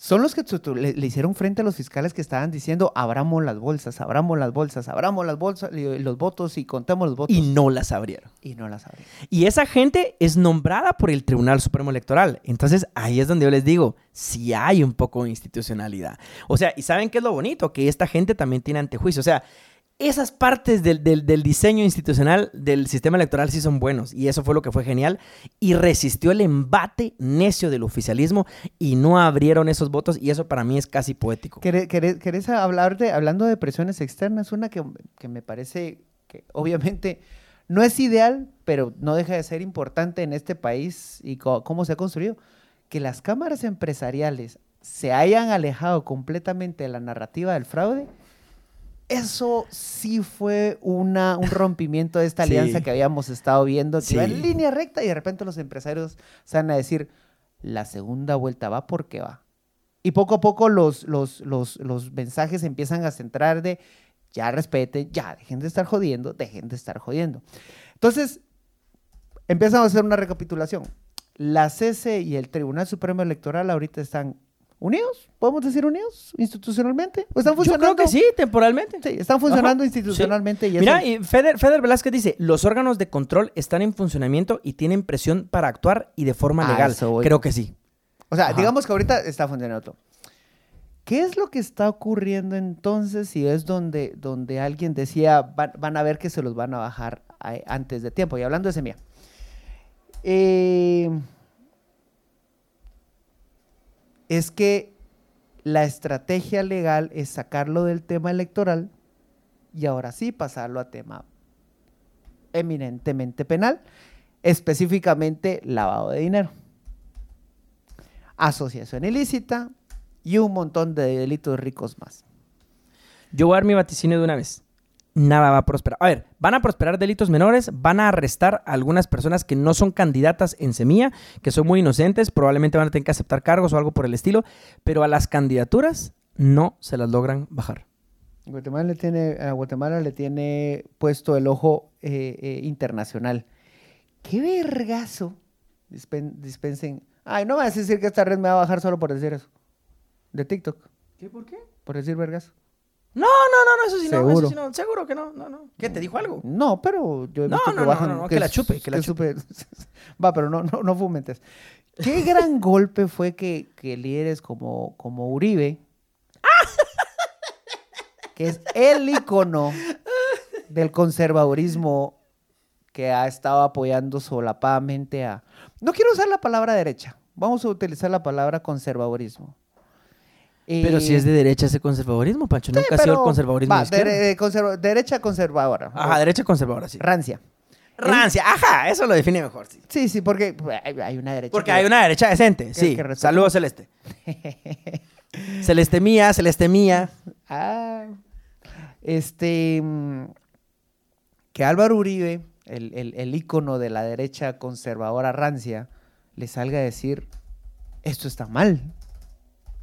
son los que le, le hicieron frente a los fiscales que estaban diciendo abramos las bolsas, abramos las bolsas, abramos las bolsas, y los votos y contemos los votos. Y no las abrieron. Y no las abrieron. Y esa gente es nombrada por el Tribunal Supremo Electoral. Entonces ahí es donde yo les digo, si hay un poco de institucionalidad. O sea, ¿y saben qué es lo bonito? Que esta gente también tiene antejuicio. O sea, esas partes del, del- diseño institucional del sistema electoral sí son buenos. Y eso fue lo que fue genial. Y resistió el embate necio del oficialismo y no abrieron esos votos. Y eso para mí es casi poético. ¿Querés, hablar de, hablando de presiones externas? Una que, que me parece que obviamente no es ideal, pero no deja de ser importante en este país y cómo se ha construido. Que las cámaras empresariales se hayan alejado completamente de la narrativa del fraude. Eso sí fue una, un rompimiento de esta Sí. alianza que habíamos estado viendo, que iba Sí. en línea recta y de repente los empresarios se van a decir, la segunda vuelta va porque va. Y poco a poco los, los, los, los mensajes empiezan a centrar de, ya respeten, ya, dejen de estar jodiendo, dejen de estar jodiendo. Entonces, empezamos a hacer una recapitulación. La CC y el Tribunal Supremo Electoral ahorita están unidos, podemos decir unidos institucionalmente. ¿O están Yo funcionando? creo que sí, temporalmente. Sí, están funcionando Ajá, institucionalmente. Y eso- Mira, y Feder, Feder Velázquez dice, los órganos de control están en funcionamiento y tienen presión para actuar y de forma legal. eso. Creo que sí. O sea, Ajá. digamos que ahorita está funcionando todo. ¿Qué es lo que está ocurriendo entonces si es donde, donde alguien decía van, van a ver que se los van a bajar a- antes de tiempo? Y hablando de semilla. Eh, es que la estrategia legal es sacarlo del tema electoral y ahora sí pasarlo a tema eminentemente penal, específicamente lavado de dinero asociación ilícita y un montón de delitos ricos más. Yo voy a dar mi vaticinio de una vez. Nada va a prosperar. A ver, van a prosperar delitos menores, van a arrestar a algunas personas que no son candidatas en semilla, que son muy inocentes, probablemente van a tener que aceptar cargos o algo por el estilo, pero a las candidaturas no se las logran bajar. Guatemala le tiene, a Guatemala le tiene puesto el ojo eh, eh, internacional. ¡Qué vergazo! Dispen- dispensen. Ay, no me vas a decir que esta red me va a bajar solo por decir eso. De TikTok, ¿Qué? ¿Por qué? por decir vergazo. No, no, no, no, eso sí no, Seguro. eso sí no, seguro que no, no, no. ¿Qué te dijo algo? No, pero yo he No, visto no, que no, bajan. no, no, que la chupe, que la supe- Va, pero no, no, no fomentes. Qué gran golpe fue que, que líderes como, como Uribe, que es el icono del conservadurismo que ha estado apoyando solapadamente a... No quiero usar la palabra derecha, vamos a utilizar la palabra conservadurismo. Pero si es de derecha ese conservadurismo, Pancho, nunca ha sido el conservadurismo va, de conserva- derecha conservadora. Ajá, derecha conservadora, sí. Rancia. Rancia, ajá, eso lo define mejor, sí. Sí, sí, porque hay hay una derecha. Porque que- hay una derecha decente, sí. que. Saludos, Celeste. Celeste mía, Celeste mía. Ah, este. Que Álvaro Uribe, el, el, el ícono de la derecha conservadora rancia, le salga a decir: esto está mal.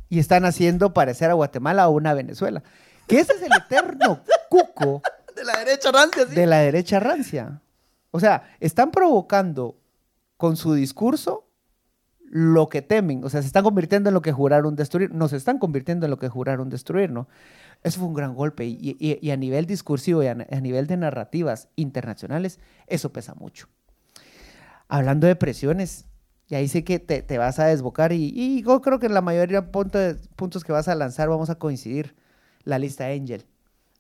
Y están haciendo parecer a Guatemala o una Venezuela. Que ese es el eterno cuco De la derecha rancia, sí. de la derecha rancia. O sea, están provocando con su discurso lo que temen. O sea, se están convirtiendo en lo que juraron destruir. No, se están convirtiendo en lo que juraron destruir, ¿no? Eso fue un gran golpe. Y, y- y a nivel discursivo y a, a nivel de narrativas internacionales, eso pesa mucho. Hablando de presiones, y ahí sí que te, te vas a desbocar. Y, y yo creo que en la mayoría de punto- puntos que vas a lanzar vamos a coincidir. La lista Angel.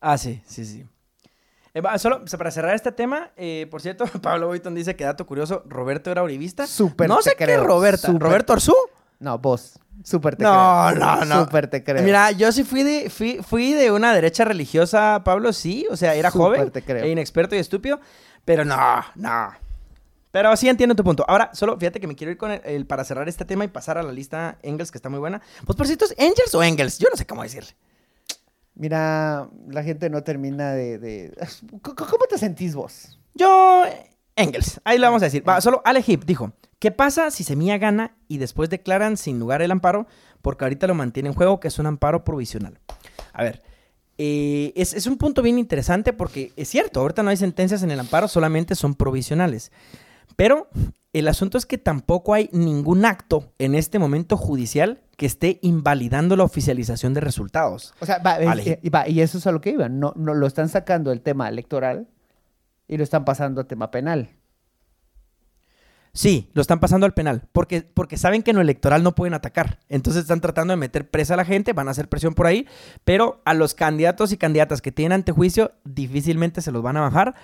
Ah, sí, sí, sí. Eh, solo sea, para cerrar este tema, eh, por cierto, Pablo Boyton dice que dato curioso, Roberto era uribista. Súper No te sé qué creo, Roberta. súper. ¿Roberto Orzú? No, vos. Súper te No, creo. no, no. Súper te creo. Mira, yo sí fui de, fui, fui de una derecha religiosa, Pablo, sí. O sea, era Súper joven, te creo. e inexperto y estúpido. Pero no, no. Pero sí entiendo tu punto. Ahora, solo fíjate que me quiero ir con el, el- para cerrar este tema y pasar a la lista Engels, que está muy buena. Pues por cierto, ¿es Engels o Engels? Yo no sé cómo decirle. Mira, la gente no termina de... ¿Cómo te sentís vos? Yo, Engels. Ahí lo vamos a decir. Va, solo Ale Hip dijo, ¿qué pasa si Semilla gana y después declaran sin lugar el amparo? Porque ahorita lo mantiene en juego, que es un amparo provisional. A ver, eh, es, es un punto bien interesante porque es cierto, ahorita no hay sentencias en el amparo, solamente son provisionales. Pero el asunto es que tampoco hay ningún acto en este momento judicial que esté invalidando la oficialización de resultados. O sea, va, Vale. y, va, y eso es a lo que iba. No, no lo están sacando del tema electoral y lo están pasando a tema penal. Sí, lo están pasando al penal, porque, porque saben que en lo electoral no pueden atacar. Entonces están tratando de meter presa a la gente, van a hacer presión por ahí, pero a los candidatos y candidatas que tienen antejuicio difícilmente se los van a bajar.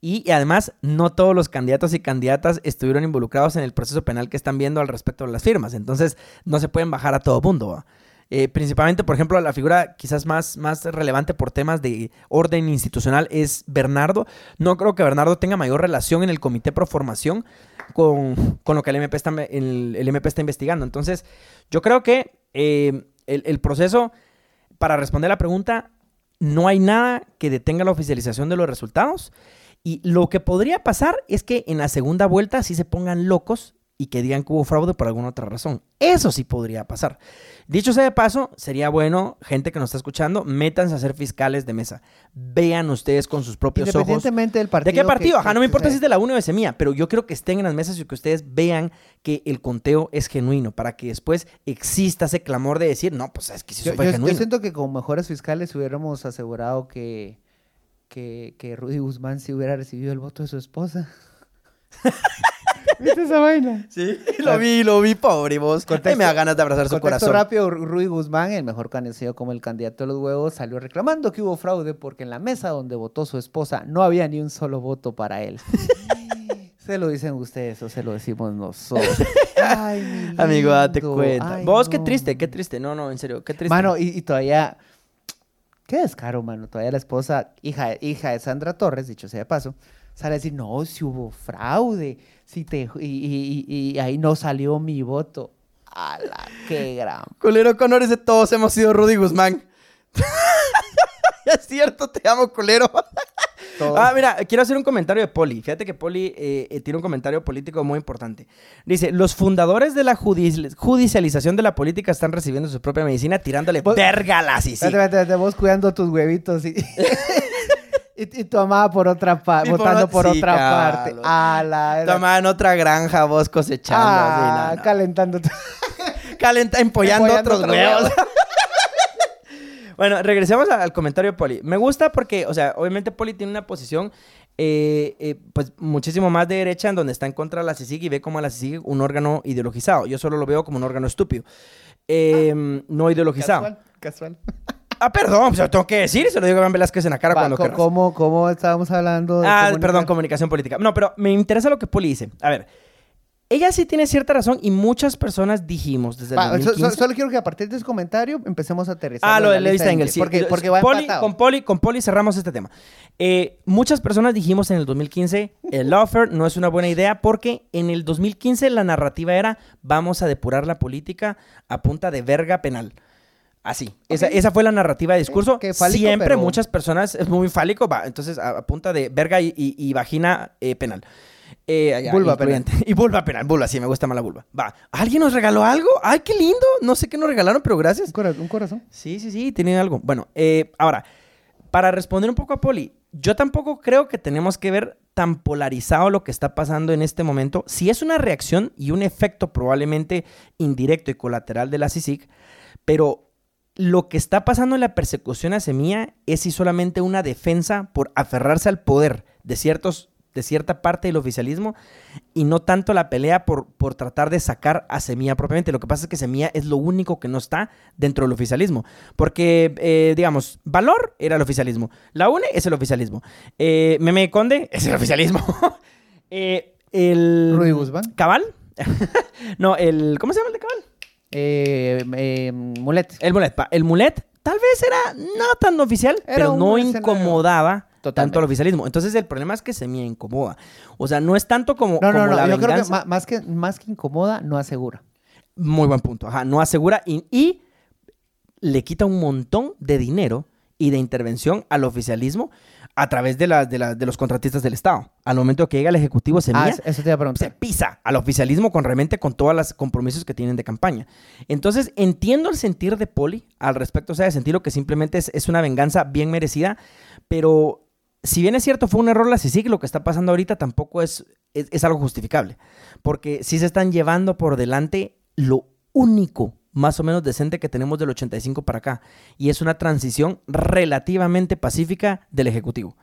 Y, además, no todos los candidatos y candidatas estuvieron involucrados en el proceso penal que están viendo al respecto de las firmas. Entonces, no se pueden bajar a todo mundo. Eh, principalmente, por ejemplo, la figura quizás más, más relevante por temas de orden institucional es Bernardo. No creo que Bernardo tenga mayor relación en el comité pro formación con, con lo que el MP, está, el, el MP está investigando. Entonces, yo creo que eh, el proceso, para responder la pregunta, no hay nada que detenga la oficialización de los resultados. Y lo que podría pasar es que en la segunda vuelta sí se pongan locos y que digan que hubo fraude por alguna otra razón. Eso sí podría pasar. Dicho sea de paso, sería bueno, gente que nos está escuchando, métanse a ser fiscales de mesa. Vean ustedes con sus propios ojos. Independientemente del partido. ¿De qué partido? que- Ajá, no me importa que si es de la UNE o de Semilla, pero yo quiero que estén en las mesas y que ustedes vean que el conteo es genuino, para que después exista ese clamor de decir, no, pues es que eso Yo, fue yo- yo genuino. siento que con mejores fiscales hubiéramos asegurado que, que, que Rudy Guzmán sí hubiera recibido el voto de su esposa. ¿Viste esa vaina? Sí, lo vi, lo vi, pobre vos. Contexto- me da ganas de abrazar su corazón. rápido, Ru- Rudy Guzmán, el mejor conocido como el candidato de los huevos, salió reclamando que hubo fraude porque en la mesa donde votó su esposa no había ni un solo voto para él. se lo dicen ustedes o se lo decimos nosotros. Ay, mi Amigo, date cuenta. Ay, vos, qué triste, qué triste. No, no, en serio, qué triste. Mano, y, y todavía. Qué descaro, mano. Todavía la esposa, hija, hija de Sandra Torres, dicho sea de paso, sale a decir: No, si hubo fraude. Si te, y, y- y- ahí no salió mi voto. ¡Hala! ¡Qué gran! Culero con honores de todos hemos sido Rudy Guzmán. es cierto, te amo, culero. Ah, mira, quiero hacer un comentario de Poli. Fíjate que Poli eh, eh, tiene un comentario político muy importante. Dice, los fundadores de la judici- judicialización de la política están recibiendo su propia medicina tirándole verga la sí, espérate, vos cuidando tus huevitos y, y, y tu amada por otra parte, votando ot- por sí, otra parte. ¡Hala! Toma en otra granja vos cosechando. Ah, así, no, no. calentando. Calenta, empollando, Empollando otros otros huevos. huevos. Bueno, regresemos al comentario de Poli. Me gusta porque, o sea, obviamente Poli tiene una posición eh, eh, pues muchísimo más de derecha en donde está en contra de la CICIG y ve como a la CICIG un órgano ideologizado. Yo solo lo veo como un órgano estúpido. Eh, no ideologizado. Casual, casual. Ah, perdón, pues lo tengo que decir se lo digo a Iván Velázquez en la cara Va, cuando quieras. ¿cómo, ¿Cómo estábamos hablando? de Ah, comunicar? perdón, comunicación política. No, pero me interesa lo que Poli dice. A ver, ella sí tiene cierta razón y muchas personas dijimos desde el Va, so- so- 2015... solo quiero que a partir de ese comentario empecemos a aterrizar. Ah, lo de Levi Stengel, sí. Porque, porque va Poli- con Poli, con Poli cerramos este tema. Eh, muchas personas dijimos en el 2015, el lawfare no es una buena idea porque en el 2015 la narrativa era vamos a depurar la política a punta de verga penal. Así. Esa, esa fue la narrativa de discurso. fálico, Siempre pero- muchas personas, es muy fálico, va, entonces a, a punta de verga y, y- y vagina eh, penal. Eh, ya, Vulva incluyente. Y vulva penal, vulva, sí, me gusta más la vulva. Va. ¿Alguien nos regaló algo? ¡Ay, qué lindo! No sé qué nos regalaron, pero gracias. Un, cora- un corazón. Sí, sí, sí, tienen algo. Bueno, eh, ahora, para responder un poco a Poli, yo tampoco creo que tenemos que ver tan polarizado lo que está pasando en este momento. Si es una reacción y un efecto probablemente indirecto y colateral de la CICIG, pero lo que está pasando en la persecución a Semilla es si solamente una defensa por aferrarse al poder de ciertos de cierta parte del oficialismo y no tanto la pelea por, por tratar de sacar a Semilla propiamente. Lo que pasa es que Semilla es lo único que no está dentro del oficialismo. Porque, eh, digamos, Valor era el oficialismo. La UNE es el oficialismo. Eh, Meme Conde es el oficialismo. Eh, el... Rudy Guzmán. ¿Cabal? no, el... ¿Cómo se llama el de Cabal? Eh, eh, mulet. El mulet. El mulet tal vez era no tan oficial, Era pero no escenario. Incomodaba tanto Totalmente. al oficialismo. Entonces el problema es que se me incomoda. O sea, no es tanto como, No, no, como no. la Yo creo que más, que más que incomoda, no asegura. Muy buen punto. Ajá, no asegura y, y le quita un montón de dinero y de intervención al oficialismo a través de, las de, las- de los contratistas del Estado. Al momento que llega el Ejecutivo, se Ah, mía, eso te iba a se pisa al oficialismo con realmente con todos los compromisos que tienen de campaña. Entonces, entiendo el sentir de Poli al respecto, o sea, de sentir lo que simplemente es, es una venganza bien merecida, pero si bien es cierto, fue un error la CICIG, lo que está pasando ahorita tampoco es, es, algo justificable. Porque sí se están llevando por delante lo único más o menos decente que tenemos del 85 para acá. Y es una transición relativamente pacífica del Ejecutivo.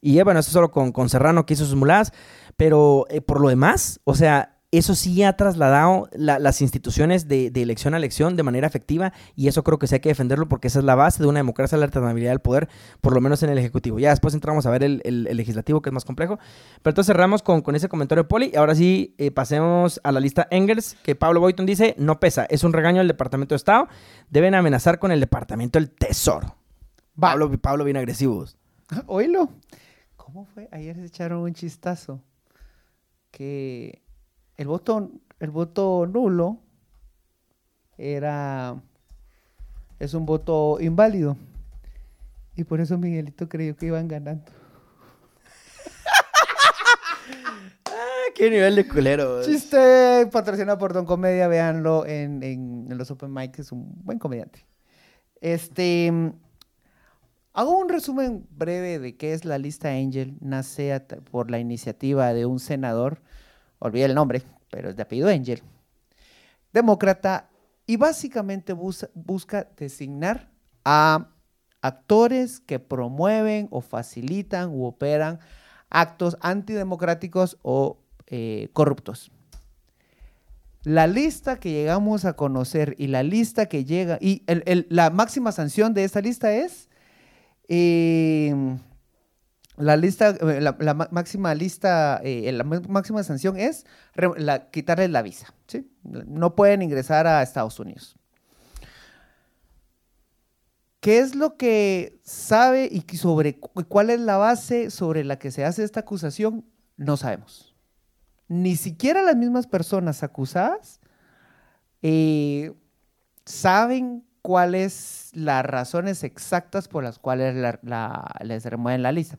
Y eh, bueno, eso solo con, con Serrano que hizo sus muladas. Pero eh, por lo demás, o sea, eso sí ha trasladado la- las instituciones de, de elección a elección de manera efectiva. Y eso creo que sí hay que defenderlo porque esa es la base de una democracia, la alternabilidad del poder, por lo menos en el Ejecutivo. Ya después entramos a ver el, el- el legislativo, que es más complejo. Pero entonces cerramos con, con ese comentario de Poli. Y ahora sí, eh, pasemos a la lista Engels, que Pablo Boyton dice, no pesa, es un regaño del Departamento de Estado. Deben amenazar con el Departamento del Tesoro. Pablo, Pablo bien agresivos. Oílo. ¿Cómo fue? Ayer se echaron un chistazo. Que el voto, el voto nulo era. Es un voto inválido. Y por eso Miguelito creyó que iban ganando. Ah, qué nivel de culero. Chiste patrocinado por Don Comedia, véanlo en, en- en los Open Mic, es un buen comediante. Este, hago un resumen breve de qué es la lista Angel. Nace por la iniciativa de un senador, olvidé el nombre, pero es de apellido Angel, demócrata, y básicamente bus- busca designar a actores que promueven o facilitan u operan actos antidemocráticos o eh, corruptos. La lista que llegamos a conocer y la lista que llega, y la máxima sanción de esta lista es, eh, la lista, eh, la, la ma- máxima lista, eh, la ma- máxima sanción es quitarles la visa. No pueden ingresar a Estados Unidos. ¿Qué es lo que sabe y sobre cu- cuál es la base sobre la que se hace esta acusación? No sabemos. Ni siquiera las mismas personas acusadas eh, saben cuáles las razones exactas por las cuales les remueven la lista.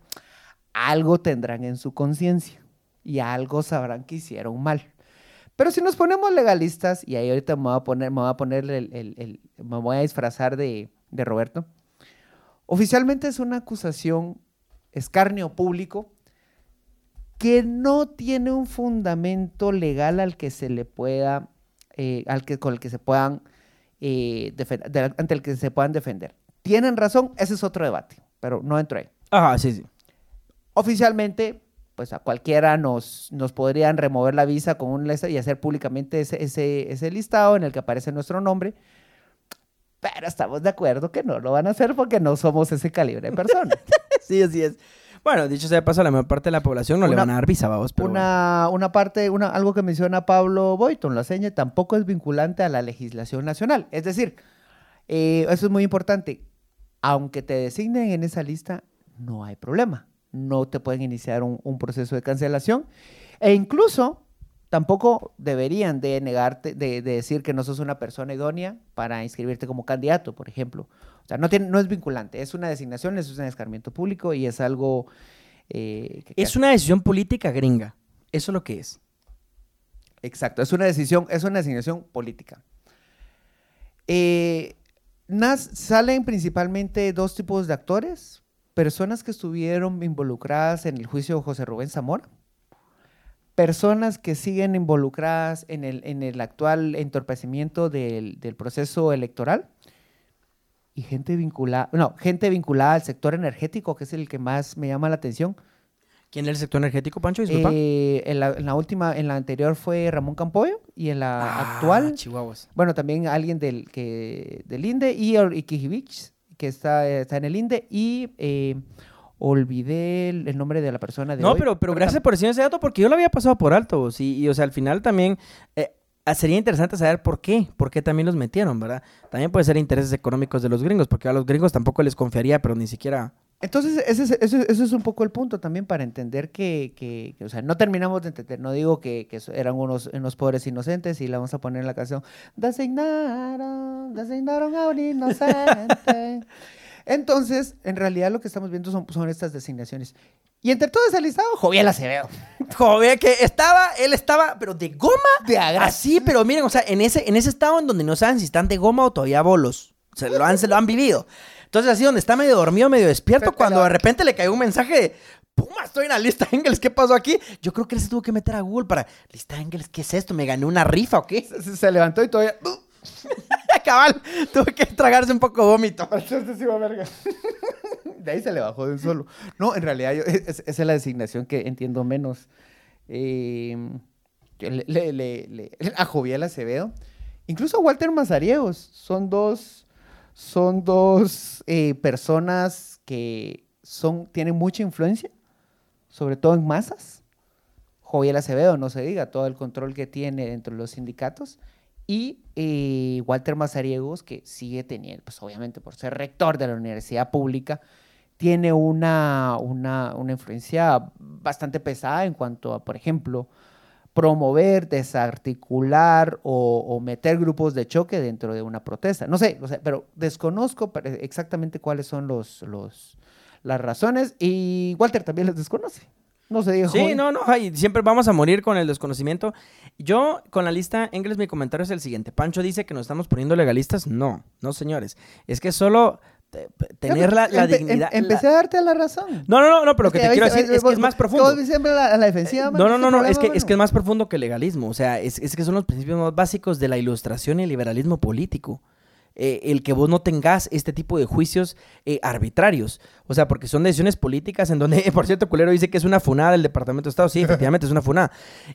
Algo tendrán en su conciencia y algo sabrán que hicieron mal. Pero si nos ponemos legalistas, y ahí ahorita me voy a poner, me voy a poner el, me voy a disfrazar de, Roberto. Oficialmente es una acusación, escarnio público, que no tiene un fundamento legal al que se le pueda, eh, al que, con el que se puedan, eh, defen- de- ante el que se puedan defender. ¿Tienen razón? Ese es otro debate, pero no entro ahí. Ajá, sí, sí. Oficialmente, pues a cualquiera nos, nos podrían remover la visa con un y hacer públicamente ese, ese, ese listado en el que aparece nuestro nombre. Pero estamos de acuerdo que no lo van a hacer porque no somos ese calibre de personas. Sí, así es. Bueno, dicho sea de paso, a la mayor parte de la población no le van a dar visa, vamos, pero bueno. una, una parte, una, algo que menciona Pablo Boyton, la seña tampoco es vinculante a la legislación nacional. Es decir, eh, eso es muy importante. Aunque te designen en esa lista, no hay problema. No te pueden iniciar un, un proceso de cancelación. E incluso tampoco deberían de negarte, de, de decir que no sos una persona idónea para inscribirte como candidato, por ejemplo. O sea, no, tiene, no es vinculante, es una designación, es un escarmiento público y es algo... eh, que- Es una decisión política gringa. Eso es lo que es. Exacto, es una decisión, es una designación política. Eh, nas- salen principalmente dos tipos de actores, personas que estuvieron involucradas en el juicio de José Rubén Zamora, personas que siguen involucradas en el, en el actual entorpecimiento del, del proceso electoral y gente vinculada, no, gente vinculada al sector energético, que es el que más me llama la atención. ¿Quién es el sector energético, Pancho? Disculpa. Eh, en, la, en la última, en la anterior fue Ramón Campoyo y en la Ah, actual, Chihuahuas. bueno, también alguien del, que, del INDE y, y Kijivich, que está, está en el INDE y eh, olvidé el, nombre de la persona de No, hoy, pero, pero gracias por decirme ese dato porque yo lo había pasado por alto. Sí, y o sea, al final también eh, ah, sería interesante saber por qué, por qué también los metieron, ¿verdad? También puede ser intereses económicos de los gringos, porque a los gringos tampoco les confiaría, pero ni siquiera. Entonces, ese, es- ese- ese es un poco el punto también para entender que, que- que, o sea, no terminamos de entender, no digo que, eran unos, unos pobres inocentes y la vamos a poner en la canción, designaron, designaron a un inocente. Entonces, en realidad lo que estamos viendo son, son estas designaciones. Y entre todo ese listado, Joviel Acevedo. Joder, que estaba, él estaba, pero de goma. De. Así, pero miren, o sea, en ese, en ese estado en donde no saben si están de goma o todavía bolos. se lo han, se lo han vivido. Entonces, así donde está medio dormido, medio despierto, cuando de repente le cayó un mensaje de, Puma, estoy en la lista Engels, ¿qué pasó aquí? Yo creo que él se tuvo que meter a Google para, lista Engels, ¿qué es esto? ¿Me gané una rifa o qué? Se, se levantó y todavía... Cabal, tuve que tragarse un poco de vómito. De ahí se le bajó de un solo. No, en realidad yo- es- esa es la designación que entiendo menos. Eh, yo le, le- le- le- a Joviel Acevedo, incluso a Walter Mazariegos, son dos, son dos eh, personas que son, tienen mucha influencia, sobre todo en masas. Joviel Acevedo, no se diga, todo el control que tiene dentro de los sindicatos. Y eh, Walter Mazariegos, que sigue teniendo, pues obviamente por ser rector de la universidad pública, tiene una, una, una influencia bastante pesada en cuanto a, por ejemplo, promover, desarticular o, o meter grupos de choque dentro de una protesta. No sé, o sea, pero desconozco exactamente cuáles son los, los, las razones y Walter también las desconoce. No se diga. Sí, no, no, ay, siempre vamos a morir con el desconocimiento. Yo, con la lista Engels, mi comentario es el siguiente. Pancho dice que nos estamos poniendo legalistas. No, no, señores. Es que solo te- tener la, la Empe- em- dignidad... la- empecé a darte la razón. No, no, no, no, pero lo que te quiero decir es que es más profundo. Todo siempre la, defensiva. No, no, no, no, es que, es que es mano. más profundo que el legalismo. O sea, es, es que son los principios más básicos de la ilustración y el liberalismo político. Eh, el que vos no tengas este tipo de juicios eh, arbitrarios. O sea, porque son decisiones políticas en donde, por cierto, Culero dice que es una funada del Departamento de Estado. Sí, efectivamente es una funada.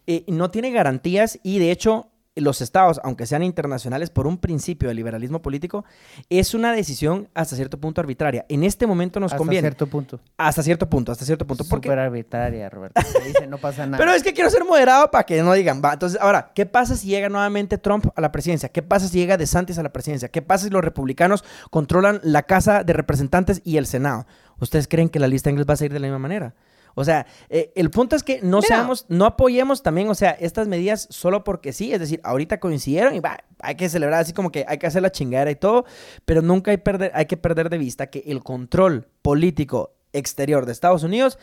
Eh, no tiene garantías y, de hecho, los estados, aunque sean internacionales, por un principio de liberalismo político, es una decisión hasta cierto punto arbitraria. En este momento nos Hasta conviene. cierto punto. Hasta cierto punto, hasta cierto punto. Porque Súper arbitraria, Roberto. Dice, no pasa nada. pero es que quiero ser moderado para que no digan, va. Entonces, ahora, ¿qué pasa si llega nuevamente Trump a la presidencia? ¿Qué pasa si llega DeSantis a la presidencia? ¿Qué pasa si los republicanos controlan la Casa de Representantes y el Senado? ¿Ustedes creen que la lista inglés va a salir de la misma manera? O sea, eh, el punto es que no Mira. seamos, no apoyemos también, o sea, estas medidas solo porque sí, es decir, ahorita coincidieron y va, hay que celebrar así como que hay que hacer la chingadera y todo, pero nunca hay, perder, hay que perder de vista que el control político exterior de Estados Unidos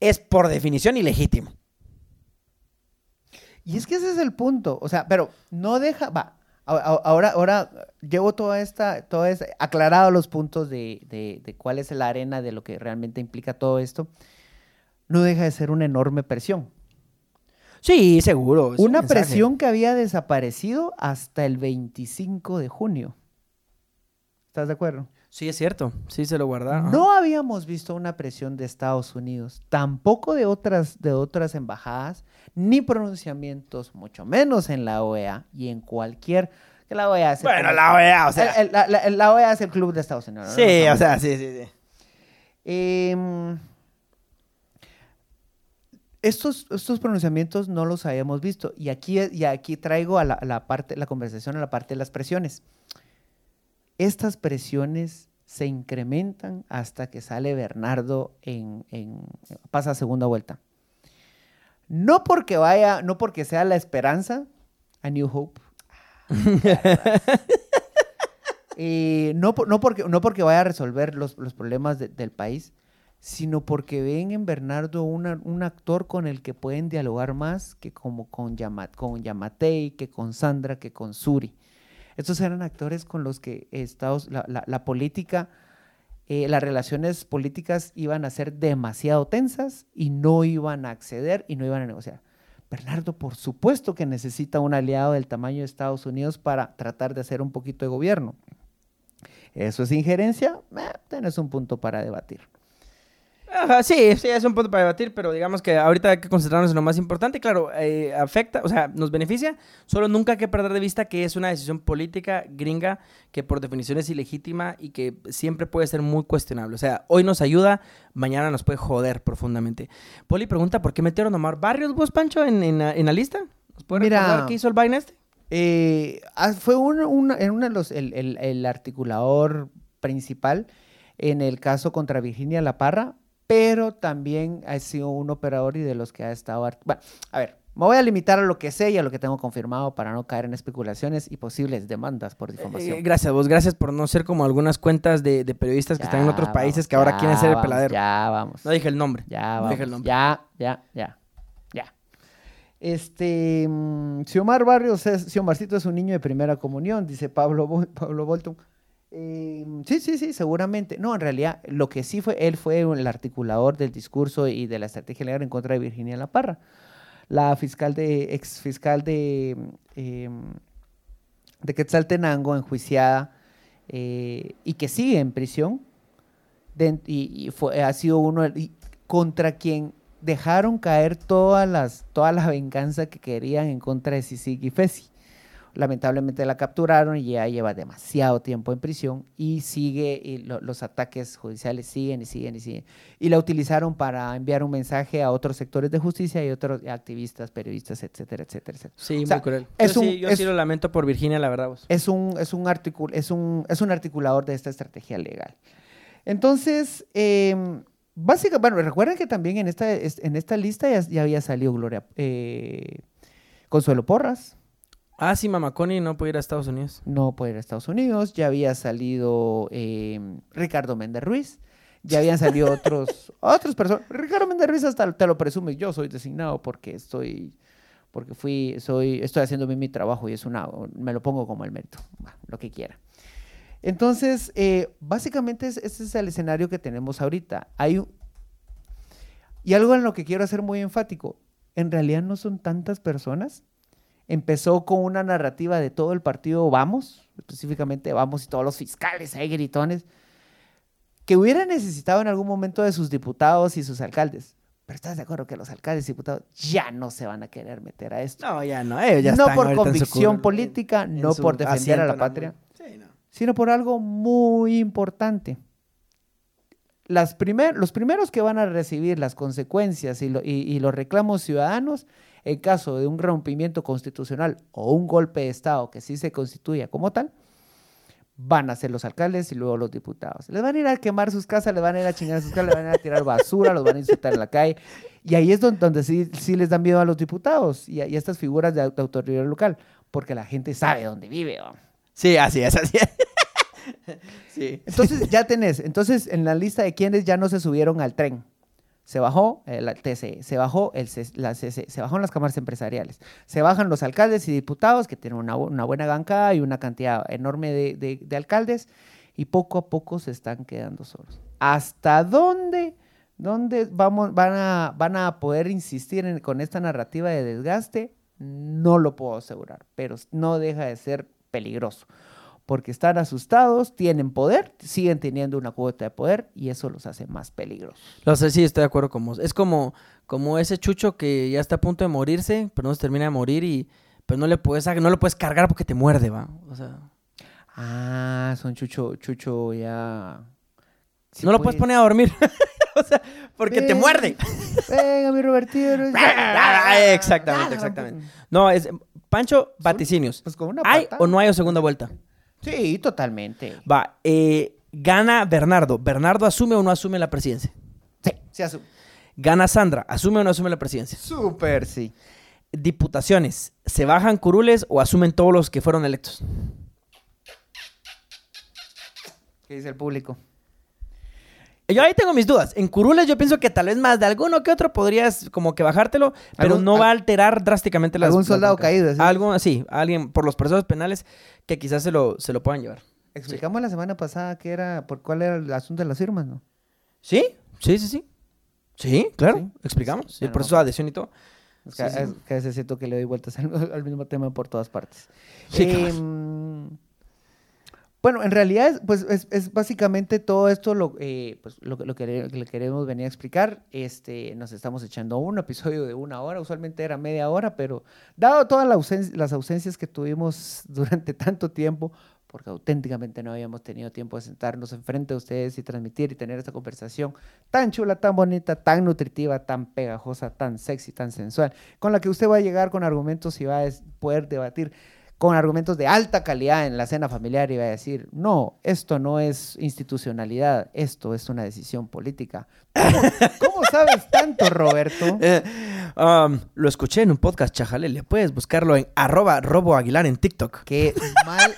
es por definición ilegítimo. Y es que ese es el punto. O sea, pero no deja. Va. Ahora, ahora llevo toda esta, todo esta, aclarado los puntos de, de, de cuál es la arena de lo que realmente implica todo esto. No deja de ser una enorme presión. Sí, seguro. Una mensaje. presión que había desaparecido hasta el 25 de junio. ¿Estás de acuerdo? Sí, es cierto. Sí, se lo guardaron. No habíamos visto una presión de Estados Unidos, tampoco de otras, de otras embajadas, ni pronunciamientos, mucho menos en la OEA y en cualquier... Que la OEA es el- Bueno, la OEA, o sea. el- el- la, la- la OEA es el club de Estados Unidos. ¿no? sí, No o sea, sí, sí, sí. Em, estos, estos pronunciamientos no los habíamos visto. Y aquí, y aquí traigo a la, la parte, la conversación a la parte de las presiones. Estas presiones se incrementan hasta que sale Bernardo en, en- pasa a segunda vuelta. No porque vaya, no porque sea la esperanza, a New Hope. Eh, no, no, porque, no porque vaya a resolver los, los problemas de- del país, sino porque ven en Bernardo un actor con el que pueden dialogar más que como con, con Yamatei, que con Sandra, que con Suri. Estos eran actores con los que Estados, la, la- política, eh, las relaciones políticas iban a ser demasiado tensas y no iban a acceder y no iban a negociar. Bernardo, por supuesto que necesita un aliado del tamaño de Estados Unidos para tratar de hacer un poquito de gobierno. ¿Eso es injerencia? Eh, tienes un punto para debatir. Ajá, sí, sí, es un punto para debatir, pero digamos que ahorita hay que concentrarnos en lo más importante. Claro, eh, afecta, o sea, nos beneficia, solo nunca hay que perder de vista que es una decisión política gringa que por definición es ilegítima y que siempre puede ser muy cuestionable. O sea, hoy nos ayuda, mañana nos puede joder profundamente. Poli pregunta, ¿por qué metieron a Omar Barrios vos, Pancho, en, en la, en la lista? ¿Nos puede Mira. recordar qué hizo el vaina este? Eh, ah, fue uno, uno- en uno de los, el, el- el articulador principal en el caso contra Virginia La Parra, pero también ha sido un operador y de los que ha estado... Bueno, a ver, me voy a limitar a lo que sé y a lo que tengo confirmado para no caer en especulaciones y posibles demandas por difamación. Eh, gracias vos, gracias por no ser como algunas cuentas de, de periodistas que están en otros países que ahora quieren ser el peladero. Ya vamos. No dije el nombre. Ya, No vamos. dije el nombre. Ya, ya, ya, ya. Este, mm, Xiomar Barrios es, Xiomarcito es un niño de primera comunión, dice Pablo, Pablo Bolton. Eh, sí, sí, sí, seguramente. No, en realidad, lo que sí fue, él fue el articulador del discurso y de la estrategia legal en contra de Virginia La Parra, la fiscal de, ex fiscal de, de Quetzaltenango, enjuiciada eh, y que sigue en prisión. y fue, ha sido uno contra quien dejaron caer todas las, toda la venganza que querían en contra de Sisig y Fesi. Lamentablemente la capturaron y ya lleva demasiado tiempo en prisión y sigue, y lo- los ataques judiciales siguen y siguen y siguen. Y la utilizaron para enviar un mensaje a otros sectores de justicia y otros activistas, periodistas, etcétera, etcétera, etcétera. Sí, O sea, muy cruel. es yo un- sí, yo es- sí lo lamento por Virginia, la verdad. vos. Es un, es un, articul- es un, es un articulador de esta estrategia legal. Entonces, eh, básicamente, bueno, recuerden que también en esta, es- en esta lista ya, ya había salido Gloria eh, Consuelo Porras, Ah, sí, Mamaconi no puede ir a Estados Unidos. no puede ir a Estados Unidos, ya había salido eh, Ricardo Méndez Ruiz, ya habían salido otros, otras personas. Ricardo Méndez Ruiz hasta te lo presume, yo soy designado porque estoy, porque fui, soy, estoy haciendo bien mi trabajo y es una, me lo pongo como el mérito, lo que quiera. Entonces, eh, básicamente es- ese es el escenario que tenemos ahorita. Hay y algo en lo que quiero hacer muy enfático, en realidad no son tantas personas. Empezó con una narrativa de todo el partido Vamos, específicamente Vamos y todos los fiscales ahí gritones, que hubiera necesitado en algún momento de sus diputados y sus alcaldes. Pero estás de acuerdo que los alcaldes y diputados ya no se van a querer meter a esto. No, ya no. ellos ya no están por en convicción política, en no su por defender a la en patria Sí, no. sino por algo muy importante. Las primer- los primeros que van a recibir las consecuencias y, lo- y- y los reclamos ciudadanos en caso de un rompimiento constitucional o un golpe de Estado que sí se constituya como tal, van a ser los alcaldes y luego los diputados. Les van a ir a quemar sus casas, les van a ir a chingar sus casas, les van a ir a tirar basura, los van a insultar en la calle. Y ahí es donde, donde sí, sí les dan miedo a los diputados y a, y a estas figuras de, au- de autoridad local, porque la gente sabe dónde vive. Sí, así es, así es. sí. Entonces ya tenés, entonces en la lista de quienes ya no se subieron al tren. Se bajó eh, la TCE, se bajó el la CC, se bajaron las cámaras empresariales, se bajan los alcaldes y diputados que tienen una, bu- una buena bancada y una cantidad enorme de, de- de alcaldes y poco a poco se están quedando solos. ¿Hasta dónde, dónde vamos, van, a, van a poder insistir en- con esta narrativa de desgaste? No lo puedo asegurar, pero no deja de ser peligroso porque están asustados, tienen poder, siguen teniendo una cuota de poder y eso los hace más peligrosos. Lo sé, sí, estoy de acuerdo con vos. Es como, como ese chucho que ya está a punto de morirse, pero no se termina de morir y pues no le puedes no lo puedes cargar porque te muerde, va. O sea, Ah, son chucho, chucho ya. Sí, no lo puedes poner a dormir. o sea, porque te muerde. Venga, mi Robertito. Ah, exactamente, exactamente. No, es Pancho, vaticinios. Pues con una ¿Hay o no hay o segunda vuelta? Sí, totalmente. Va, eh, gana Bernardo. ¿Bernardo asume o no asume la presidencia? Sí, sí, asu- Gana Sandra. ¿Asume o no asume la presidencia? Súper, sí. Diputaciones. ¿Se bajan curules o asumen todos los que fueron electos? ¿Qué dice el público? Yo ahí tengo mis dudas. En curules yo pienso que tal vez más de alguno que otro podrías como que bajártelo, pero no va a al- alterar drásticamente las algún soldado caído, ¿sí? Algo así, alguien por los procesos penales que quizás se lo, se lo puedan llevar. Explicamos la semana pasada que era, por cuál era el asunto de las firmas, ¿no? ¿Sí? Sí, sí, sí. Sí, claro. Sí. Explicamos. Sí, el no, proceso de adhesión y todo. Es que, es que a veces siento que le doy vueltas al, al mismo tema por todas partes. Sí, Em, bueno, en realidad, es, pues es, básicamente todo esto lo, eh, pues, que- le- queremos venir a explicar. Este, nos estamos echando un episodio de una hora, usualmente era media hora, pero dado todas las ausencias que tuvimos durante tanto tiempo, porque auténticamente no habíamos tenido tiempo de sentarnos enfrente de ustedes y transmitir y tener esta conversación tan chula, tan bonita, tan nutritiva, tan pegajosa, tan sexy, tan sensual, con la que usted va a llegar con argumentos y va a poder debatir con argumentos de alta calidad en la cena familiar y va a decir, no, esto no es institucionalidad, esto es una decisión política. ¿Cómo, cómo sabes tanto, Roberto? Eh, um, lo escuché en un podcast, Chajalele. Puedes buscarlo en arroba robo aguilar en TikTok. Qué mal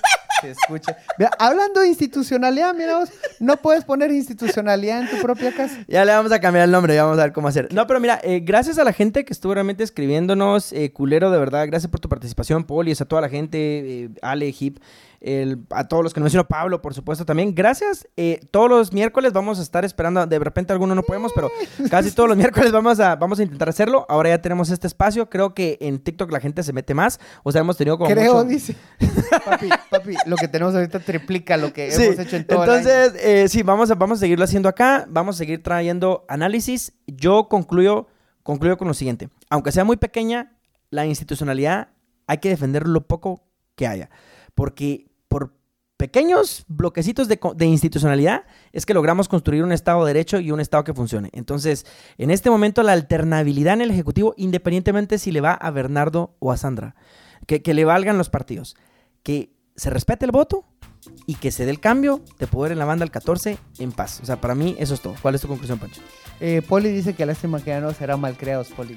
Vea, hablando de institucionalidad, mira vos, no puedes poner institucionalidad en tu propia casa. Ya le vamos a cambiar el nombre, ya vamos a ver cómo hacer. No, pero mira, eh, gracias a la gente que estuvo realmente escribiéndonos, eh, culero, de verdad, gracias por tu participación, Poli, a toda la gente, eh, Ale, Hip. El- a todos los que nos mencionó Pablo, por supuesto, también. Gracias. Eh, todos los miércoles vamos a estar esperando, de repente alguno no podemos, pero casi todos los miércoles vamos a, vamos a intentar hacerlo. Ahora ya tenemos este espacio. Creo que en TikTok la gente se mete más. O sea, hemos tenido como Creo, mucho- dice. papi, papi, lo que tenemos ahorita triplica lo que Sí, hemos hecho en todo el año. entonces, eh, sí, vamos a, vamos a seguirlo haciendo acá. Vamos a seguir trayendo análisis. Yo concluyo, concluyo con lo siguiente. Aunque sea muy pequeña, la institucionalidad hay que defender lo poco que haya. Porque por pequeños bloquecitos de, de institucionalidad es que logramos construir un Estado de Derecho y un Estado que funcione. Entonces, en este momento, la alternabilidad en el Ejecutivo, independientemente si le va a Bernardo o a Sandra, que, que le valgan los partidos, que se respete el voto y que se dé el cambio de poder en la banda al 14 en paz. O sea, para mí eso es todo. ¿Cuál es tu conclusión, Pancho? Eh, Poli dice que lástima que ya no serán malcriados, Poli.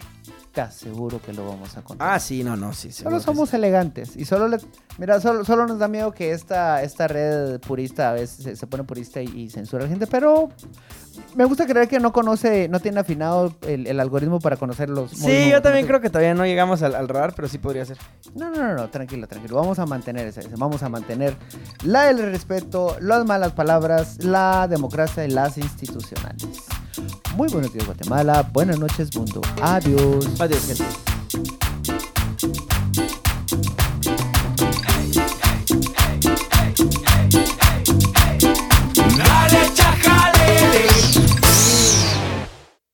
Te aseguro que lo vamos a contar. Ah, sí, no, no, sí. Solo somos elegantes y solo le, mira, solo, solo nos da miedo que esta, esta red purista a veces se, se pone purista y, y censura a la gente, pero me gusta creer que no conoce, no tiene afinado el, el algoritmo para conocer los. Sí, Sí, yo también creo que todavía no llegamos al, al radar, pero sí podría ser. No, no, no, no, tranquilo, tranquilo. Vamos a mantener ese, ese, vamos a mantener la el respeto, las malas palabras, la democracia y las institucionales. Muy buenos días Guatemala, buenas noches mundo, adiós. Adiós gente.